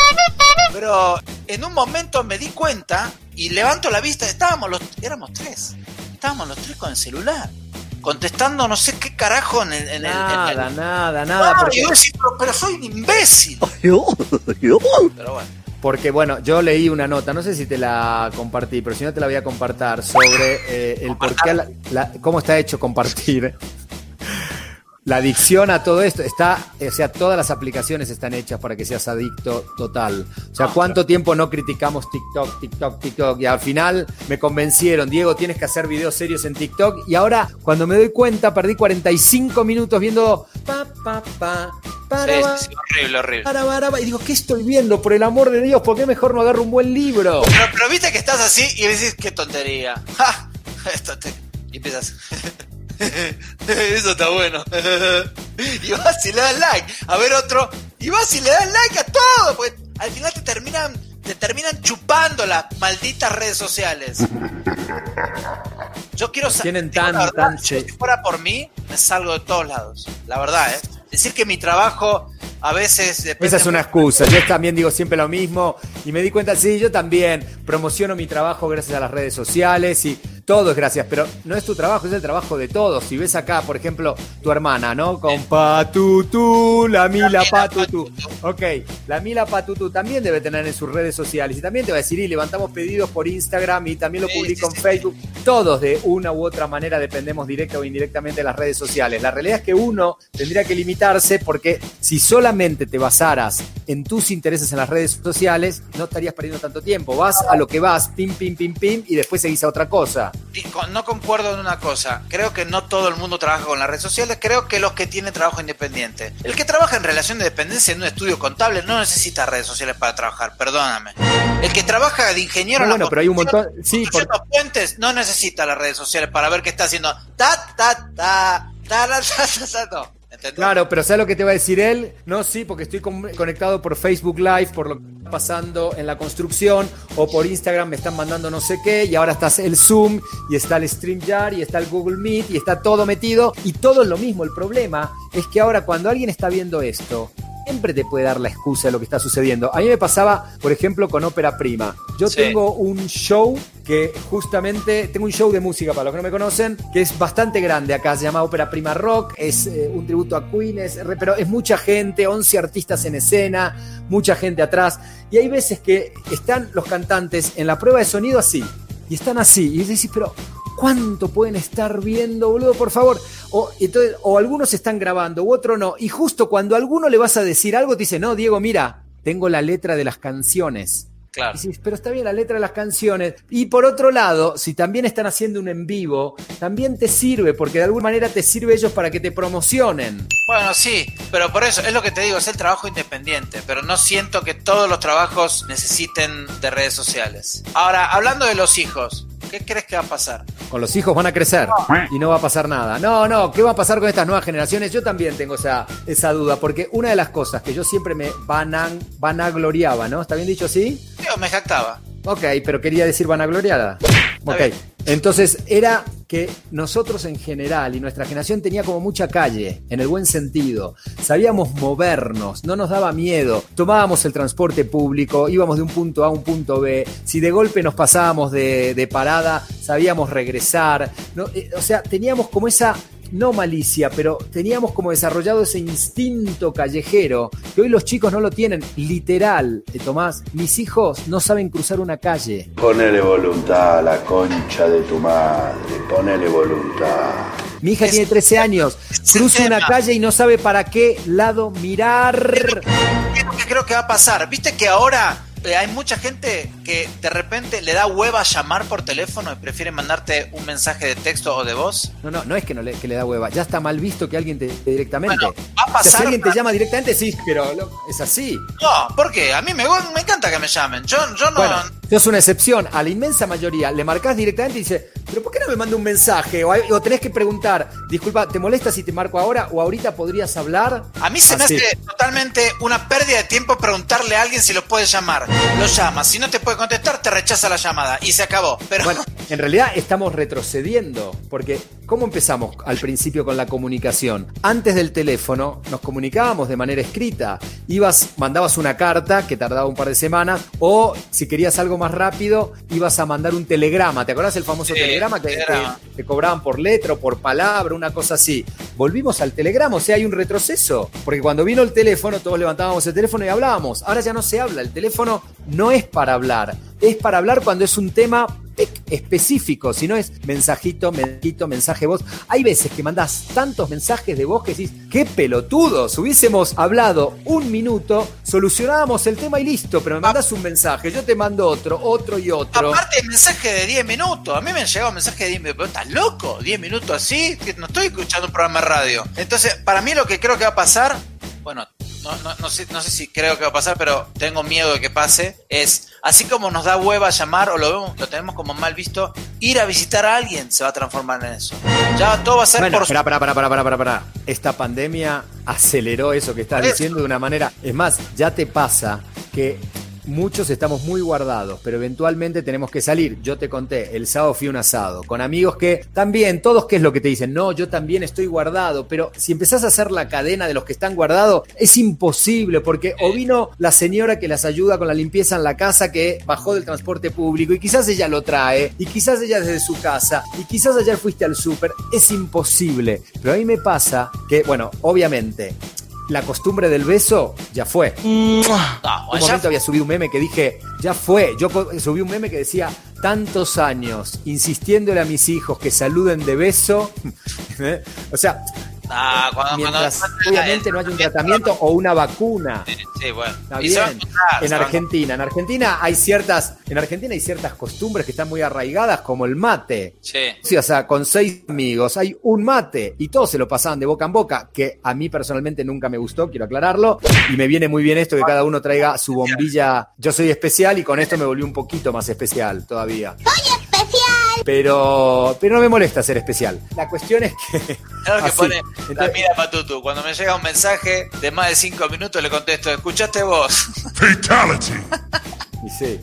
[SPEAKER 4] Pero en un momento me di cuenta y levanto la vista, estábamos los, éramos tres, estábamos los tres con el celular, contestando no sé qué carajo en el... En el- en
[SPEAKER 5] Nada,
[SPEAKER 4] el-
[SPEAKER 5] nada, nada.
[SPEAKER 4] Ah,
[SPEAKER 5] Porque,
[SPEAKER 4] y yo decía, pero, pero soy un imbécil. Pero bueno.
[SPEAKER 5] Porque, bueno, yo leí una nota, no sé si te la compartí, pero si no te la voy a compartir sobre eh, el por qué, la- la- cómo está hecho compartir. La adicción a todo esto está, o sea, todas las aplicaciones están hechas para que seas adicto total. O sea, ¿cuánto tiempo no criticamos TikTok, TikTok, TikTok? Y al final me convencieron, Diego, tienes que hacer videos serios en TikTok. Y ahora, cuando me doy cuenta, perdí 45 minutos viendo pa, pa, pa, para,
[SPEAKER 4] Sí, horrible, horrible.
[SPEAKER 5] para. Y digo, ¿qué estoy viendo? Por el amor de Dios, ¿por qué mejor no agarro un buen libro?
[SPEAKER 4] Pero, pero viste que estás así y decís, qué tontería. ¡Ja! Esto te... Y empiezas... Eso está bueno. y vas y le das like. A ver otro. Y vas y le das like a todo. Porque al final te terminan, te terminan chupando las malditas redes sociales. Yo quiero
[SPEAKER 5] Tienen tan-
[SPEAKER 4] verdad,
[SPEAKER 5] tan-
[SPEAKER 4] Si fuera por mí, me salgo de todos lados. La verdad, ¿eh? Decir que mi trabajo a veces depende
[SPEAKER 5] Esa es una excusa. Yo también digo siempre lo mismo y me di cuenta, sí, yo también promociono mi trabajo gracias a las redes sociales y todo es gracias, pero no es tu trabajo, es el trabajo de todos. Si ves acá, por ejemplo, tu hermana, ¿no? Con Patutú, la Mila Patutú. Ok, la Mila Patutú también debe tener en sus redes sociales y también te va a decir, y levantamos pedidos por Instagram y también lo publico en Facebook. Todos de una u otra manera dependemos directa o indirectamente de las redes sociales. La realidad es que uno tendría que limitarse porque si solamente te basaras en tus intereses en las redes sociales, no estarías perdiendo tanto tiempo. Vas a lo que vas, pim, pim, pim, pim, y después seguís a otra cosa.
[SPEAKER 4] No concuerdo en una cosa. Creo que no todo el mundo trabaja con las redes sociales. Creo que los que tienen trabajo independiente. El que trabaja en relación de dependencia en un estudio contable no necesita redes sociales para trabajar. Perdóname. El que trabaja de ingeniero
[SPEAKER 5] No,
[SPEAKER 4] en la
[SPEAKER 5] bueno, pero hay un montón- sí,
[SPEAKER 4] construyendo puentes no necesita las redes sociales para ver qué está haciendo. Ta, ta, ta, ta, ta, ta, ta, ta, no.
[SPEAKER 5] Claro, pero ¿sabes lo que te va a decir él? No, sí, porque estoy con- conectado por Facebook Live, por lo que está pasando en la construcción, o por Instagram me están mandando no sé qué, y ahora está el Zoom, y está el StreamYard, y está el Google Meet, y está todo metido, y todo es lo mismo. El problema es que ahora cuando alguien está viendo esto, siempre te puede dar la excusa de lo que está sucediendo. A mí me pasaba, por ejemplo, con ópera prima. Yo
[SPEAKER 4] Sí.
[SPEAKER 5] tengo un show que justamente, tengo un show de música para los que no me conocen, que es bastante grande acá, se llama Ópera Prima Rock, es eh, un tributo a Queen, es pero es mucha gente, 11 artistas en escena, mucha gente atrás, y hay veces que están los cantantes en la prueba de sonido así, y están así, y decís, pero ¿cuánto pueden estar viendo, boludo, por favor? O, entonces, o algunos están grabando, u otro no, y justo cuando a alguno le vas a decir algo, te dice, no, Diego, mira, tengo la letra de las canciones.
[SPEAKER 4] Claro.
[SPEAKER 5] Decís, pero está bien la letra de las canciones. Y por otro lado, si también están haciendo un en vivo, también te sirve, porque de alguna manera te sirve ellos para que te promocionen.
[SPEAKER 4] Bueno, sí, pero por eso es lo que te digo, es el trabajo independiente, pero no siento que todos los trabajos necesiten de redes sociales. Ahora, hablando de los hijos, ¿qué crees que va a pasar?
[SPEAKER 5] Con los hijos van a crecer y no va a pasar nada. No, no, ¿qué va a pasar con estas nuevas generaciones? Yo también tengo esa, esa duda, porque una de las cosas que yo siempre me vanan, vanagloriaba, ¿no? ¿Está bien dicho así?
[SPEAKER 4] Yo me jactaba.
[SPEAKER 5] Ok, pero quería decir vanagloriada. Ok, entonces era que nosotros en general y nuestra generación tenía como mucha calle, en el buen sentido. Sabíamos movernos, no nos daba miedo. Tomábamos el transporte público, íbamos de un punto A a un punto B. Si de golpe nos pasábamos de, de parada, sabíamos regresar. No, eh, o sea, teníamos como esa no malicia, pero teníamos como desarrollado ese instinto callejero que hoy los chicos no lo tienen. Literal, eh, Tomás, mis hijos no saben cruzar una calle.
[SPEAKER 8] Ponele voluntad a la concha de tu madre, ponele voluntad.
[SPEAKER 5] Mi hija
[SPEAKER 4] Es-
[SPEAKER 5] tiene 13 años, cruza una calle y no sabe para qué lado mirar.
[SPEAKER 4] ¿Qué es lo que creo que va a pasar? ¿Viste que ahora eh, hay mucha gente que de repente le da hueva llamar por teléfono y prefiere mandarte un mensaje de texto o de voz?
[SPEAKER 5] No, no, no es que, no le, que le da hueva, ya está mal visto que alguien te te directamente.
[SPEAKER 4] Bueno, va a
[SPEAKER 5] O sea, si
[SPEAKER 4] pasar
[SPEAKER 5] alguien te llama directamente, sí, pero lo- es así.
[SPEAKER 4] No, ¿por qué? A mí me, me encanta que me llamen. Yo, yo no...
[SPEAKER 5] Bueno, sos una excepción. A la inmensa mayoría le marcás directamente y dice, pero ¿por qué no me manda un mensaje? O, o tenés que preguntar, disculpa, ¿te molesta si te marco ahora? ¿O ahorita podrías hablar?
[SPEAKER 4] A mí se me hace totalmente una pérdida de tiempo preguntarle a alguien si lo puede llamar. Lo llamas, si no te puede contestar, te rechaza la llamada y se acabó. Pero
[SPEAKER 5] Bueno, en realidad estamos retrocediendo, porque ¿cómo empezamos al principio con la comunicación? Antes del teléfono nos comunicábamos de manera escrita. Ibas, mandabas una carta que tardaba un par de semanas, o si querías algo más rápido, ibas a mandar un telegrama. ¿Te acordás el famoso
[SPEAKER 4] Sí,
[SPEAKER 5] telegrama que,
[SPEAKER 4] telegrama.
[SPEAKER 5] que- que cobraban por letra o por palabra, una cosa así? Volvimos al telegrama, o sea, hay un retroceso. Porque cuando vino el teléfono, todos levantábamos el teléfono y hablábamos. Ahora ya no se habla, el teléfono no es para hablar, es para hablar cuando es un tema ec- específico, si no es mensajito, mensajito, mensaje voz. Hay veces que mandás tantos mensajes de voz que decís, qué pelotudos, hubiésemos hablado un minuto, solucionábamos el tema y listo, pero me mandás un mensaje, yo te mando otro, otro y otro.
[SPEAKER 4] aparte mensaje de 10 minutos. A mí me han llegado mensajes de 10 minutos. Pero estás loco, 10 minutos así, que no estoy escuchando un programa de radio. Entonces, para mí lo que creo que va a pasar, bueno, no, no, no sé, no sé si creo que va a pasar, pero tengo miedo de que pase, es así como nos da hueva llamar o lo vemos, lo tenemos como mal visto, ir a visitar a alguien se va a transformar en eso. Ya todo va a ser
[SPEAKER 5] Bueno,
[SPEAKER 4] por
[SPEAKER 5] pará, pará, pará, pará, pará, pará, pará. Esta pandemia aceleró eso que estás diciendo de una manera. Es más, ya te pasa que muchos estamos muy guardados, pero eventualmente tenemos que salir. Yo te conté, el sábado fui un asado con amigos que también, todos, ¿qué es lo que te dicen? No, yo también estoy guardado, pero si empezás a hacer la cadena de los que están guardados, es imposible, porque o vino la señora que las ayuda con la limpieza en la casa que bajó del transporte público y quizás ella lo trae, y quizás ella desde su casa, y quizás ayer fuiste al súper, es imposible. Pero a mí me pasa que, bueno, obviamente, la costumbre del beso ya fue.
[SPEAKER 4] No,
[SPEAKER 5] Un momento había subido un meme que dije, ya fue. Yo subí un meme que decía, tantos años insistiéndole a mis hijos que saluden de beso. ¿Eh? o sea,
[SPEAKER 4] Ah, cuando,
[SPEAKER 5] mientras
[SPEAKER 4] cuando-
[SPEAKER 5] obviamente no haya un tratamiento o una vacuna.
[SPEAKER 4] Sí, bueno.
[SPEAKER 5] Está
[SPEAKER 4] Y se va a
[SPEAKER 5] bien.
[SPEAKER 4] encontrar,
[SPEAKER 5] En
[SPEAKER 4] se va a
[SPEAKER 5] Argentina, en Argentina hay ciertas, en Argentina hay ciertas costumbres que están muy arraigadas, como el mate.
[SPEAKER 4] Sí.
[SPEAKER 5] Sí, o sea, con seis amigos hay un mate y todos se lo pasaban de boca en boca, que a mí personalmente nunca me gustó, quiero aclararlo. Y me viene muy bien esto que cada uno traiga su bombilla. Yo soy especial y con esto me volví un poquito más especial todavía. ¡Soy especial! Pero, pero no me molesta ser especial. La cuestión es que.
[SPEAKER 4] Lo que
[SPEAKER 5] así.
[SPEAKER 4] pone la
[SPEAKER 5] Entonces-
[SPEAKER 4] mira Patutu. Cuando me llega un mensaje de más de 5 minutos le contesto, ¿escuchaste vos?
[SPEAKER 5] Y sí.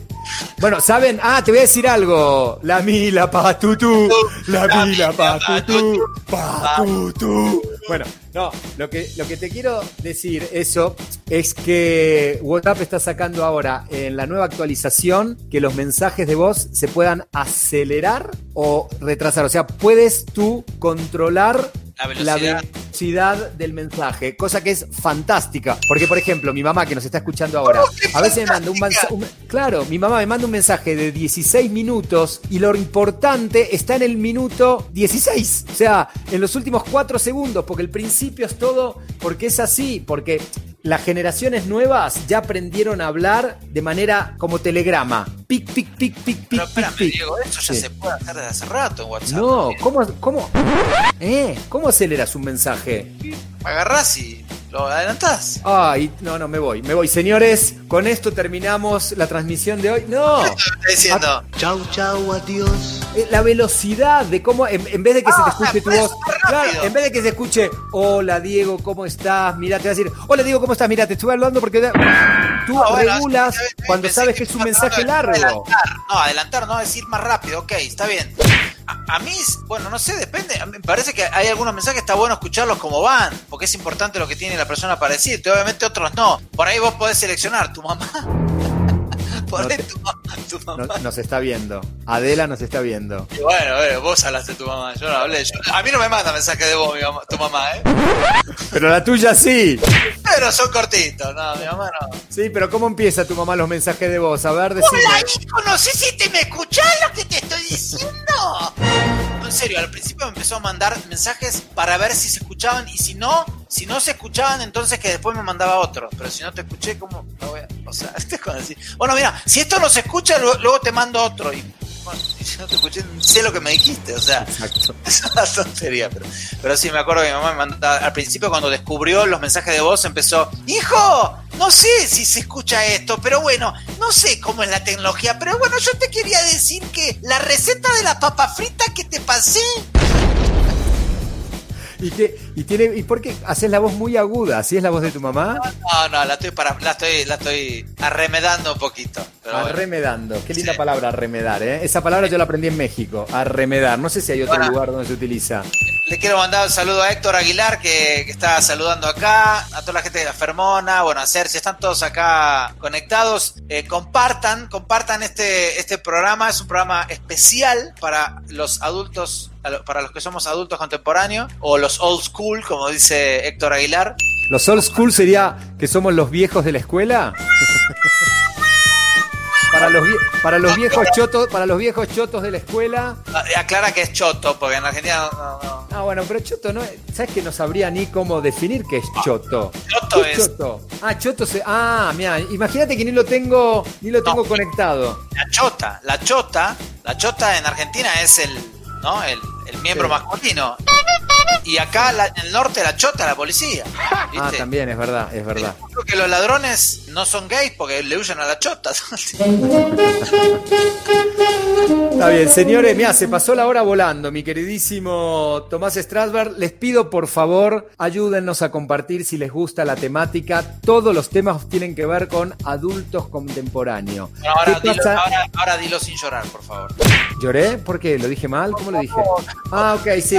[SPEAKER 5] Bueno, ¿saben? Ah, te voy a decir algo. La mila patutu. La
[SPEAKER 4] La
[SPEAKER 5] mila
[SPEAKER 4] mila
[SPEAKER 5] patutu. Patutu. Bueno, no, lo que, lo que te quiero decir eso es que WhatsApp está sacando ahora en la nueva actualización que los mensajes de voz se puedan acelerar o retrasar. O sea, puedes tú controlar
[SPEAKER 4] La velocidad.
[SPEAKER 5] velocidad del mensaje, cosa que es fantástica. Porque, por ejemplo, mi mamá que nos está escuchando ahora, a veces me manda un mensaje. Claro, mi mamá me manda un mensaje de 16 minutos y lo importante está en el minuto 16. O sea, en los últimos 4 segundos, porque el principio es todo, porque es así, porque las generaciones nuevas ya aprendieron a hablar de manera como telegrama. Pic, pic, pic, pic, pic,
[SPEAKER 4] Pero
[SPEAKER 5] pic,
[SPEAKER 4] espérame,
[SPEAKER 5] pic.
[SPEAKER 4] Diego, eso ya
[SPEAKER 5] Sí.
[SPEAKER 4] se puede hacer desde hace rato en WhatsApp.
[SPEAKER 5] No, ¿cómo, cómo, eh, ¿cómo aceleras un mensaje?
[SPEAKER 4] Agarrás y lo adelantás.
[SPEAKER 5] Ay, no, no, me voy, me voy. Señores, con esto terminamos la transmisión de hoy. No,
[SPEAKER 4] ¿Qué está diciendo?
[SPEAKER 7] Chau, chau, adiós.
[SPEAKER 5] eh, la velocidad de cómo, en, en vez de que se te
[SPEAKER 4] Ah,
[SPEAKER 5] escuche tu voz, claro, en vez de que se escuche, hola Diego, ¿cómo estás? Mira, te va a decir, hola Diego, ¿cómo estás? Mira, te estuve hablando porque tú
[SPEAKER 4] Ah, bueno,
[SPEAKER 5] regulas cuando sabes que es un mensaje largo.
[SPEAKER 4] Adelantar. No, adelantar, no decir más rápido, ok, está bien. A, a mí, bueno, no sé, depende. Me parece que hay algunos mensajes que está bueno escucharlos como van, porque es importante lo que tiene la persona para decirte. Obviamente otros no. Por ahí vos podés seleccionar tu mamá.
[SPEAKER 5] No te-
[SPEAKER 4] tu, ma- tu mamá.
[SPEAKER 5] No- nos está viendo. Adela nos está viendo.
[SPEAKER 4] Y bueno, bueno, vos hablaste de tu mamá, yo no hablé. Yo- a mí no me manda mensaje de vos, mi mamá- tu mamá, ¿eh?
[SPEAKER 5] Pero la tuya sí.
[SPEAKER 4] Pero son cortitos, no, mi mamá no.
[SPEAKER 5] Sí, pero ¿cómo empieza tu mamá los mensajes de voz? A ver, decime.
[SPEAKER 4] Hola, hijo, no sé si te me escuchás lo que te estoy diciendo. No, En serio, al principio me empezó a mandar mensajes para ver si se escuchaban y si no, si no se escuchaban, entonces que después me mandaba otro. Pero si no te escuché, ¿cómo? No voy a- sea, es bueno, mira, si esto no se escucha, luego, luego te mando otro. Y bueno, si no te escuché, sé lo que me dijiste, o sea.
[SPEAKER 5] Exacto.
[SPEAKER 4] Es una tontería, pero, pero sí me acuerdo que mi mamá me mandaba, al principio cuando descubrió los mensajes de voz empezó, hijo, no sé si se escucha esto, pero bueno, no sé cómo es la tecnología, pero bueno, yo te quería decir que la receta de la papa frita que te pasé,
[SPEAKER 5] ¿Y, qué, y, tiene, ¿Y por qué haces la voz muy aguda? ¿Así es la voz de tu mamá?
[SPEAKER 4] no, no, la estoy para, la estoy, la estoy arremedando un poquito. Pero bueno.
[SPEAKER 5] Arremedando. Qué linda
[SPEAKER 4] Sí.
[SPEAKER 5] palabra, arremedar, ¿eh? Esa palabra yo la aprendí en México. Arremedar. No sé si hay otro
[SPEAKER 4] Bueno.
[SPEAKER 5] lugar donde se utiliza.
[SPEAKER 4] Le quiero mandar un saludo a Héctor Aguilar que, que está saludando acá, a toda la gente de la Fermona, bueno, a Sergio, están todos acá conectados. Eh, compartan, compartan este, este programa, es un programa especial para los adultos, para los que somos adultos contemporáneos, o los old school, como dice Héctor Aguilar.
[SPEAKER 5] ¿Los old school sería que somos los viejos de la escuela? para, los vie- para los viejos chotos, para los viejos chotos de la escuela.
[SPEAKER 4] Ah, Aclara que es choto, porque en Argentina no.
[SPEAKER 5] Ah, bueno, pero choto no, ¿sabes que no sabría ni cómo definir qué es choto?
[SPEAKER 4] Choto
[SPEAKER 5] ¿Qué
[SPEAKER 4] es-
[SPEAKER 5] choto? Ah, choto se Ah, mira, imagínate que ni lo tengo ni lo tengo conectado.
[SPEAKER 4] La chota, la chota, la chota en Argentina es el, ¿no? El, el miembro
[SPEAKER 5] Sí.
[SPEAKER 4] masculino. Y acá la- en el norte la chota, la policía.
[SPEAKER 5] Ah, también es verdad, es verdad.
[SPEAKER 4] Creo que los ladrones no son gays porque le huyen a la chota.
[SPEAKER 5] Está bien, señores, mira, se pasó la hora volando, mi queridísimo Tomás Strasberg. Les pido, por favor, ayúdennos a compartir si les gusta la temática. Todos los temas tienen que ver con adultos contemporáneos.
[SPEAKER 4] ahora,
[SPEAKER 5] ¿Qué
[SPEAKER 4] dilo, ahora, ahora dilo sin llorar, por favor.
[SPEAKER 5] ¿Lloré? ¿Por qué? ¿Lo dije mal? ¿Cómo lo dije? Ah, ok, sí, sí.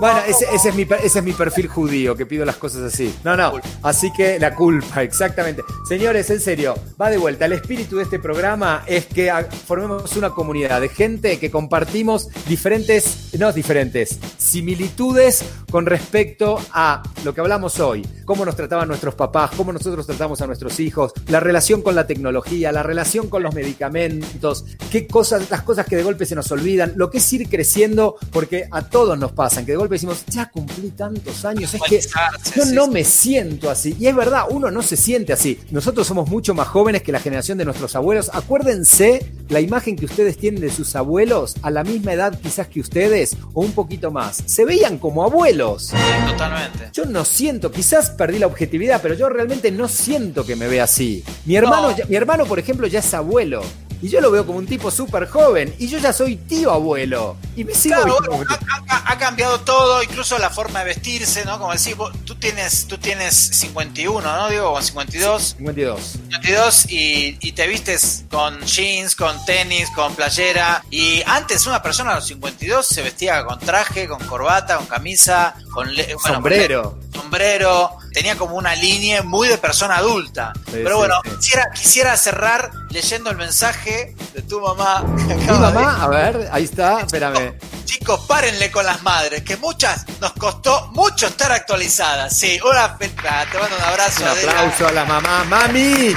[SPEAKER 5] Bueno, ese, ese es mi, ese es mi perfil judío, que pido las cosas así. No, no. Así que la culpa, exactamente. Señores, en serio, va de vuelta. El espíritu de este programa es que formemos una comunidad de gente que compartimos diferentes, no diferentes, similitudes con respecto a lo que hablamos hoy. Cómo nos trataban nuestros papás, cómo nosotros tratamos a nuestros hijos, la relación con la tecnología, la relación con los medicamentos, qué cosas, las cosas que de golpe se nos olvidan, lo que es ir creciendo, porque a todos nos pasan, que de golpe decimos, ya cumplí tantos años, es que yo no me siento así. Y es verdad, uno no se siente así. Nosotros somos mucho más jóvenes que la generación de nuestros abuelos. Acuérdense la imagen que ustedes tienen de sus abuelos a la misma edad quizás que ustedes o un poquito más. Se veían como abuelos.
[SPEAKER 4] Sí, totalmente.
[SPEAKER 5] Yo no siento, quizás perdí la objetividad, pero yo realmente no siento que me vea así. Mi hermano,
[SPEAKER 4] No.
[SPEAKER 5] ya- mi hermano por ejemplo, ya es abuelo. Y yo lo veo como un tipo súper joven y yo ya soy tío abuelo y me sigo
[SPEAKER 4] Claro, ha, ha- ha cambiado todo, incluso la forma de vestirse, ¿no? Como decís, vos- tú tienes, tú tienes 51, ¿no? Digo, o 52.
[SPEAKER 5] 52.
[SPEAKER 4] 52 y, y te vistes con jeans, con tenis, con playera. Y antes una persona a los 52 se vestía con traje, con corbata, con camisa, con le- bueno, con
[SPEAKER 5] Sombrero.
[SPEAKER 4] le- sombrero. Tenía como una línea muy de persona adulta. Pero bueno,
[SPEAKER 5] sí.
[SPEAKER 4] Quisiera, quisiera cerrar leyendo el mensaje de tu mamá. que
[SPEAKER 5] Mi
[SPEAKER 4] de-
[SPEAKER 5] mamá, a ver, ahí está, espérame.
[SPEAKER 4] Chicos, párenle con las madres, que muchas nos costó mucho estar actualizadas. Sí, una te mando un abrazo.
[SPEAKER 5] Un
[SPEAKER 4] Adela.
[SPEAKER 5] aplauso a la mamá. ¡Mami!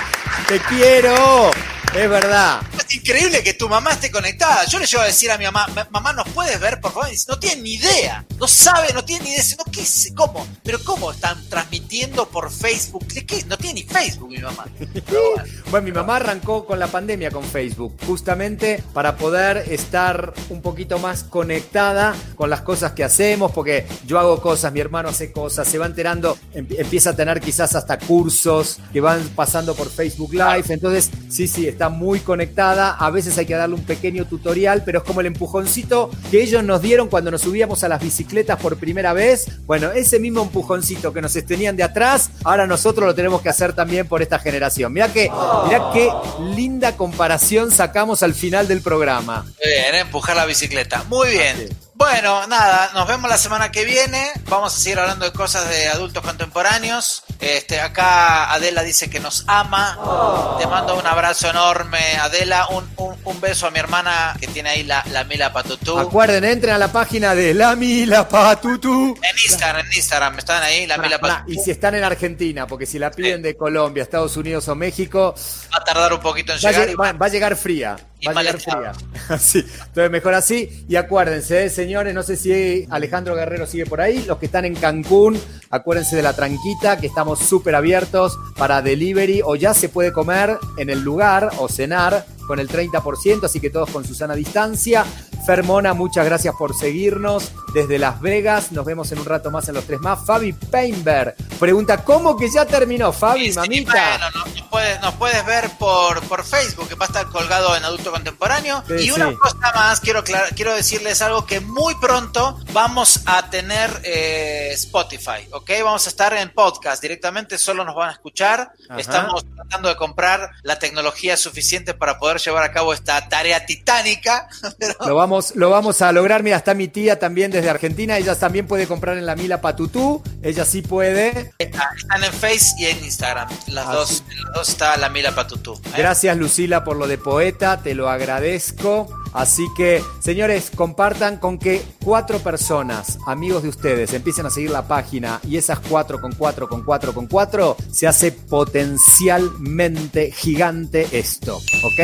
[SPEAKER 5] ¡Te quiero! Es verdad.
[SPEAKER 4] Es increíble que tu mamá esté conectada. Yo le llevo a decir a mi mamá, "Ma- mamá, ¿nos puedes ver, por favor? Y dice, no tiene ni idea. No sabe, no tiene ni idea. No, ¿qué es? ¿Cómo? ¿Pero cómo están transmitiendo por Facebook? ¿De qué? No tiene ni Facebook mi mamá. Bueno.
[SPEAKER 5] Bueno, mi mamá arrancó con la pandemia con Facebook, justamente para poder estar un poquito más conectada con las cosas que hacemos, porque yo hago cosas, mi hermano hace cosas, se va enterando, em- empieza a tener quizás hasta cursos que van pasando por Facebook Live, entonces sí, sí, está muy conectada, a veces hay que darle un pequeño tutorial, pero es como el empujoncito que ellos nos dieron cuando nos subíamos a las bicicletas por primera vez, bueno, ese mismo empujoncito que nos tenían de atrás, ahora nosotros lo tenemos que hacer también por esta generación. Mirá que, mirá qué linda comparación sacamos al final del programa.
[SPEAKER 4] Muy bien, ¿eh? empujar la bicicleta. Muy bien. Bueno, nada, nos vemos la semana que viene. Vamos a seguir hablando de cosas de adultos contemporáneos. Este, acá Adela dice que nos ama. Te mando un abrazo enorme, Adela. Un, un- un beso a mi hermana que tiene ahí la, la Mila Patutú.
[SPEAKER 5] Acuerden, entren a la página de La Mila Patutu.
[SPEAKER 4] En Instagram, en Instagram, están ahí, la Mila Patutú.
[SPEAKER 5] y si están en Argentina, porque si la piden de Colombia, Estados Unidos o México,
[SPEAKER 4] Va a tardar un poquito en
[SPEAKER 5] va
[SPEAKER 4] llegar.
[SPEAKER 5] lle-
[SPEAKER 4] y
[SPEAKER 5] va- va a llegar fría. Va a llegar fría. Entonces, mejor así. Y acuérdense, eh, señores, no sé si Alejandro Guerrero sigue por ahí. Los que están en Cancún, acuérdense de la tranquita, que estamos súper abiertos para delivery o ya se puede comer en el lugar o cenar con el 30%, así que todos con Susana distancia. Fermona, muchas gracias por seguirnos desde Las Vegas. Nos vemos en un rato más en los tres más. Fabi Painberg pregunta, ¿cómo que ya terminó, Fabi,
[SPEAKER 4] Sí, sí,
[SPEAKER 5] mamita?
[SPEAKER 4] bueno, nos, nos puedes, nos puedes ver por, por Facebook, que va a estar colgado en Adulto Contemporáneo.
[SPEAKER 5] Sí,
[SPEAKER 4] y una cosa más, quiero, quiero decirles algo que muy pronto vamos a tener eh, Spotify, ¿ok? Vamos a estar en podcast directamente, solo nos van a escuchar.
[SPEAKER 5] Ajá.
[SPEAKER 4] Estamos tratando de comprar la tecnología suficiente para poder llevar a cabo esta tarea titánica. pero-
[SPEAKER 5] Lo vamos, lo vamos a lograr. Mira, está mi tía también desde Argentina. Ella también puede comprar en la Mila Patutú. Ella sí puede.
[SPEAKER 4] Está- están en Face y en Instagram. Las, dos, las dos está la Mila Patutú. ¿eh?
[SPEAKER 5] Gracias, Lucila, por lo de poeta. Te lo agradezco. Así que, señores, compartan con que cuatro personas, amigos de ustedes, empiecen a seguir la página y esas cuatro con cuatro con cuatro con cuatro, se hace potencialmente gigante esto. ¿Ok?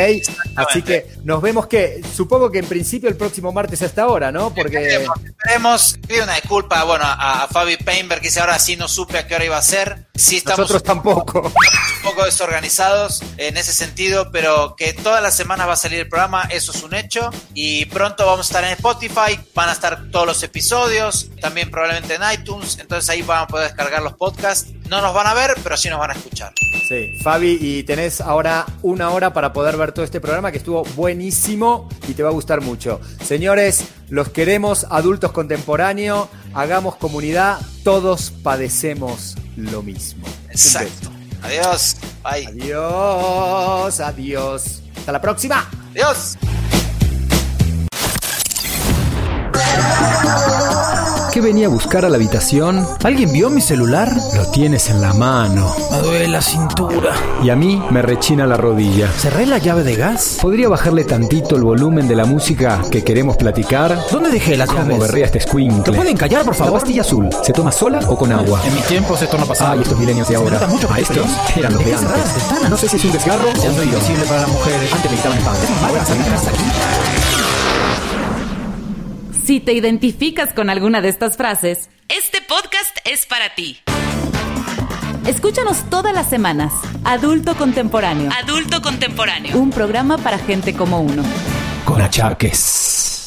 [SPEAKER 5] Así que nos vemos que, supongo que en principio el próximo martes a esta hora, ¿no? Porque.
[SPEAKER 4] Esperemos, esperemos. Pido una disculpa, bueno, a, a Fabi Painberg, que dice ahora sí no supe a qué hora iba a ser. Sí estamos
[SPEAKER 5] Nosotros tampoco.
[SPEAKER 4] un poco desorganizados en ese sentido, pero que todas las semanas va a salir el programa, eso es un hecho. Y pronto vamos a estar en Spotify, van a estar todos los episodios, también probablemente en iTunes, entonces ahí van a poder descargar los podcasts. No nos van a ver, pero sí nos van a escuchar.
[SPEAKER 5] Sí, Fabi, y tenés ahora una hora para poder ver todo este programa que estuvo buenísimo y te va a gustar mucho. Señores, los queremos, adultos contemporáneos, hagamos comunidad, todos padecemos lo mismo.
[SPEAKER 4] Exacto. Adiós. Bye.
[SPEAKER 5] Adiós, adiós. Hasta la próxima.
[SPEAKER 4] Adiós.
[SPEAKER 1] ¿Qué venía a buscar a la habitación? ¿Alguien vio mi celular? Lo tienes en la mano.
[SPEAKER 2] Me duele la cintura.
[SPEAKER 1] Y a mí me rechina la rodilla.
[SPEAKER 2] ¿Cerré la llave de gas?
[SPEAKER 1] ¿Podría bajarle tantito el volumen de la música que queremos platicar?
[SPEAKER 2] ¿Dónde dejé las
[SPEAKER 1] Como
[SPEAKER 2] llaves?
[SPEAKER 1] berrea este
[SPEAKER 2] ¿Te
[SPEAKER 1] squinkle.
[SPEAKER 2] pueden callar, por
[SPEAKER 1] La
[SPEAKER 2] favor?
[SPEAKER 1] pastilla azul, ¿se toma sola o con agua?
[SPEAKER 2] En mis tiempos esto no pasaba.
[SPEAKER 1] Ah, y estos milenios de ahora.
[SPEAKER 2] mucho
[SPEAKER 1] A estos eran los de antes. No sé si es un desgarro o un
[SPEAKER 2] para las mujeres.
[SPEAKER 1] Antes pan. Ahora salir hasta aquí.
[SPEAKER 3] Si te identificas con alguna de estas frases, este podcast es para ti. Escúchanos todas las semanas. Adulto Contemporáneo. Adulto Contemporáneo. Un programa para gente como uno.
[SPEAKER 1] Con achaques.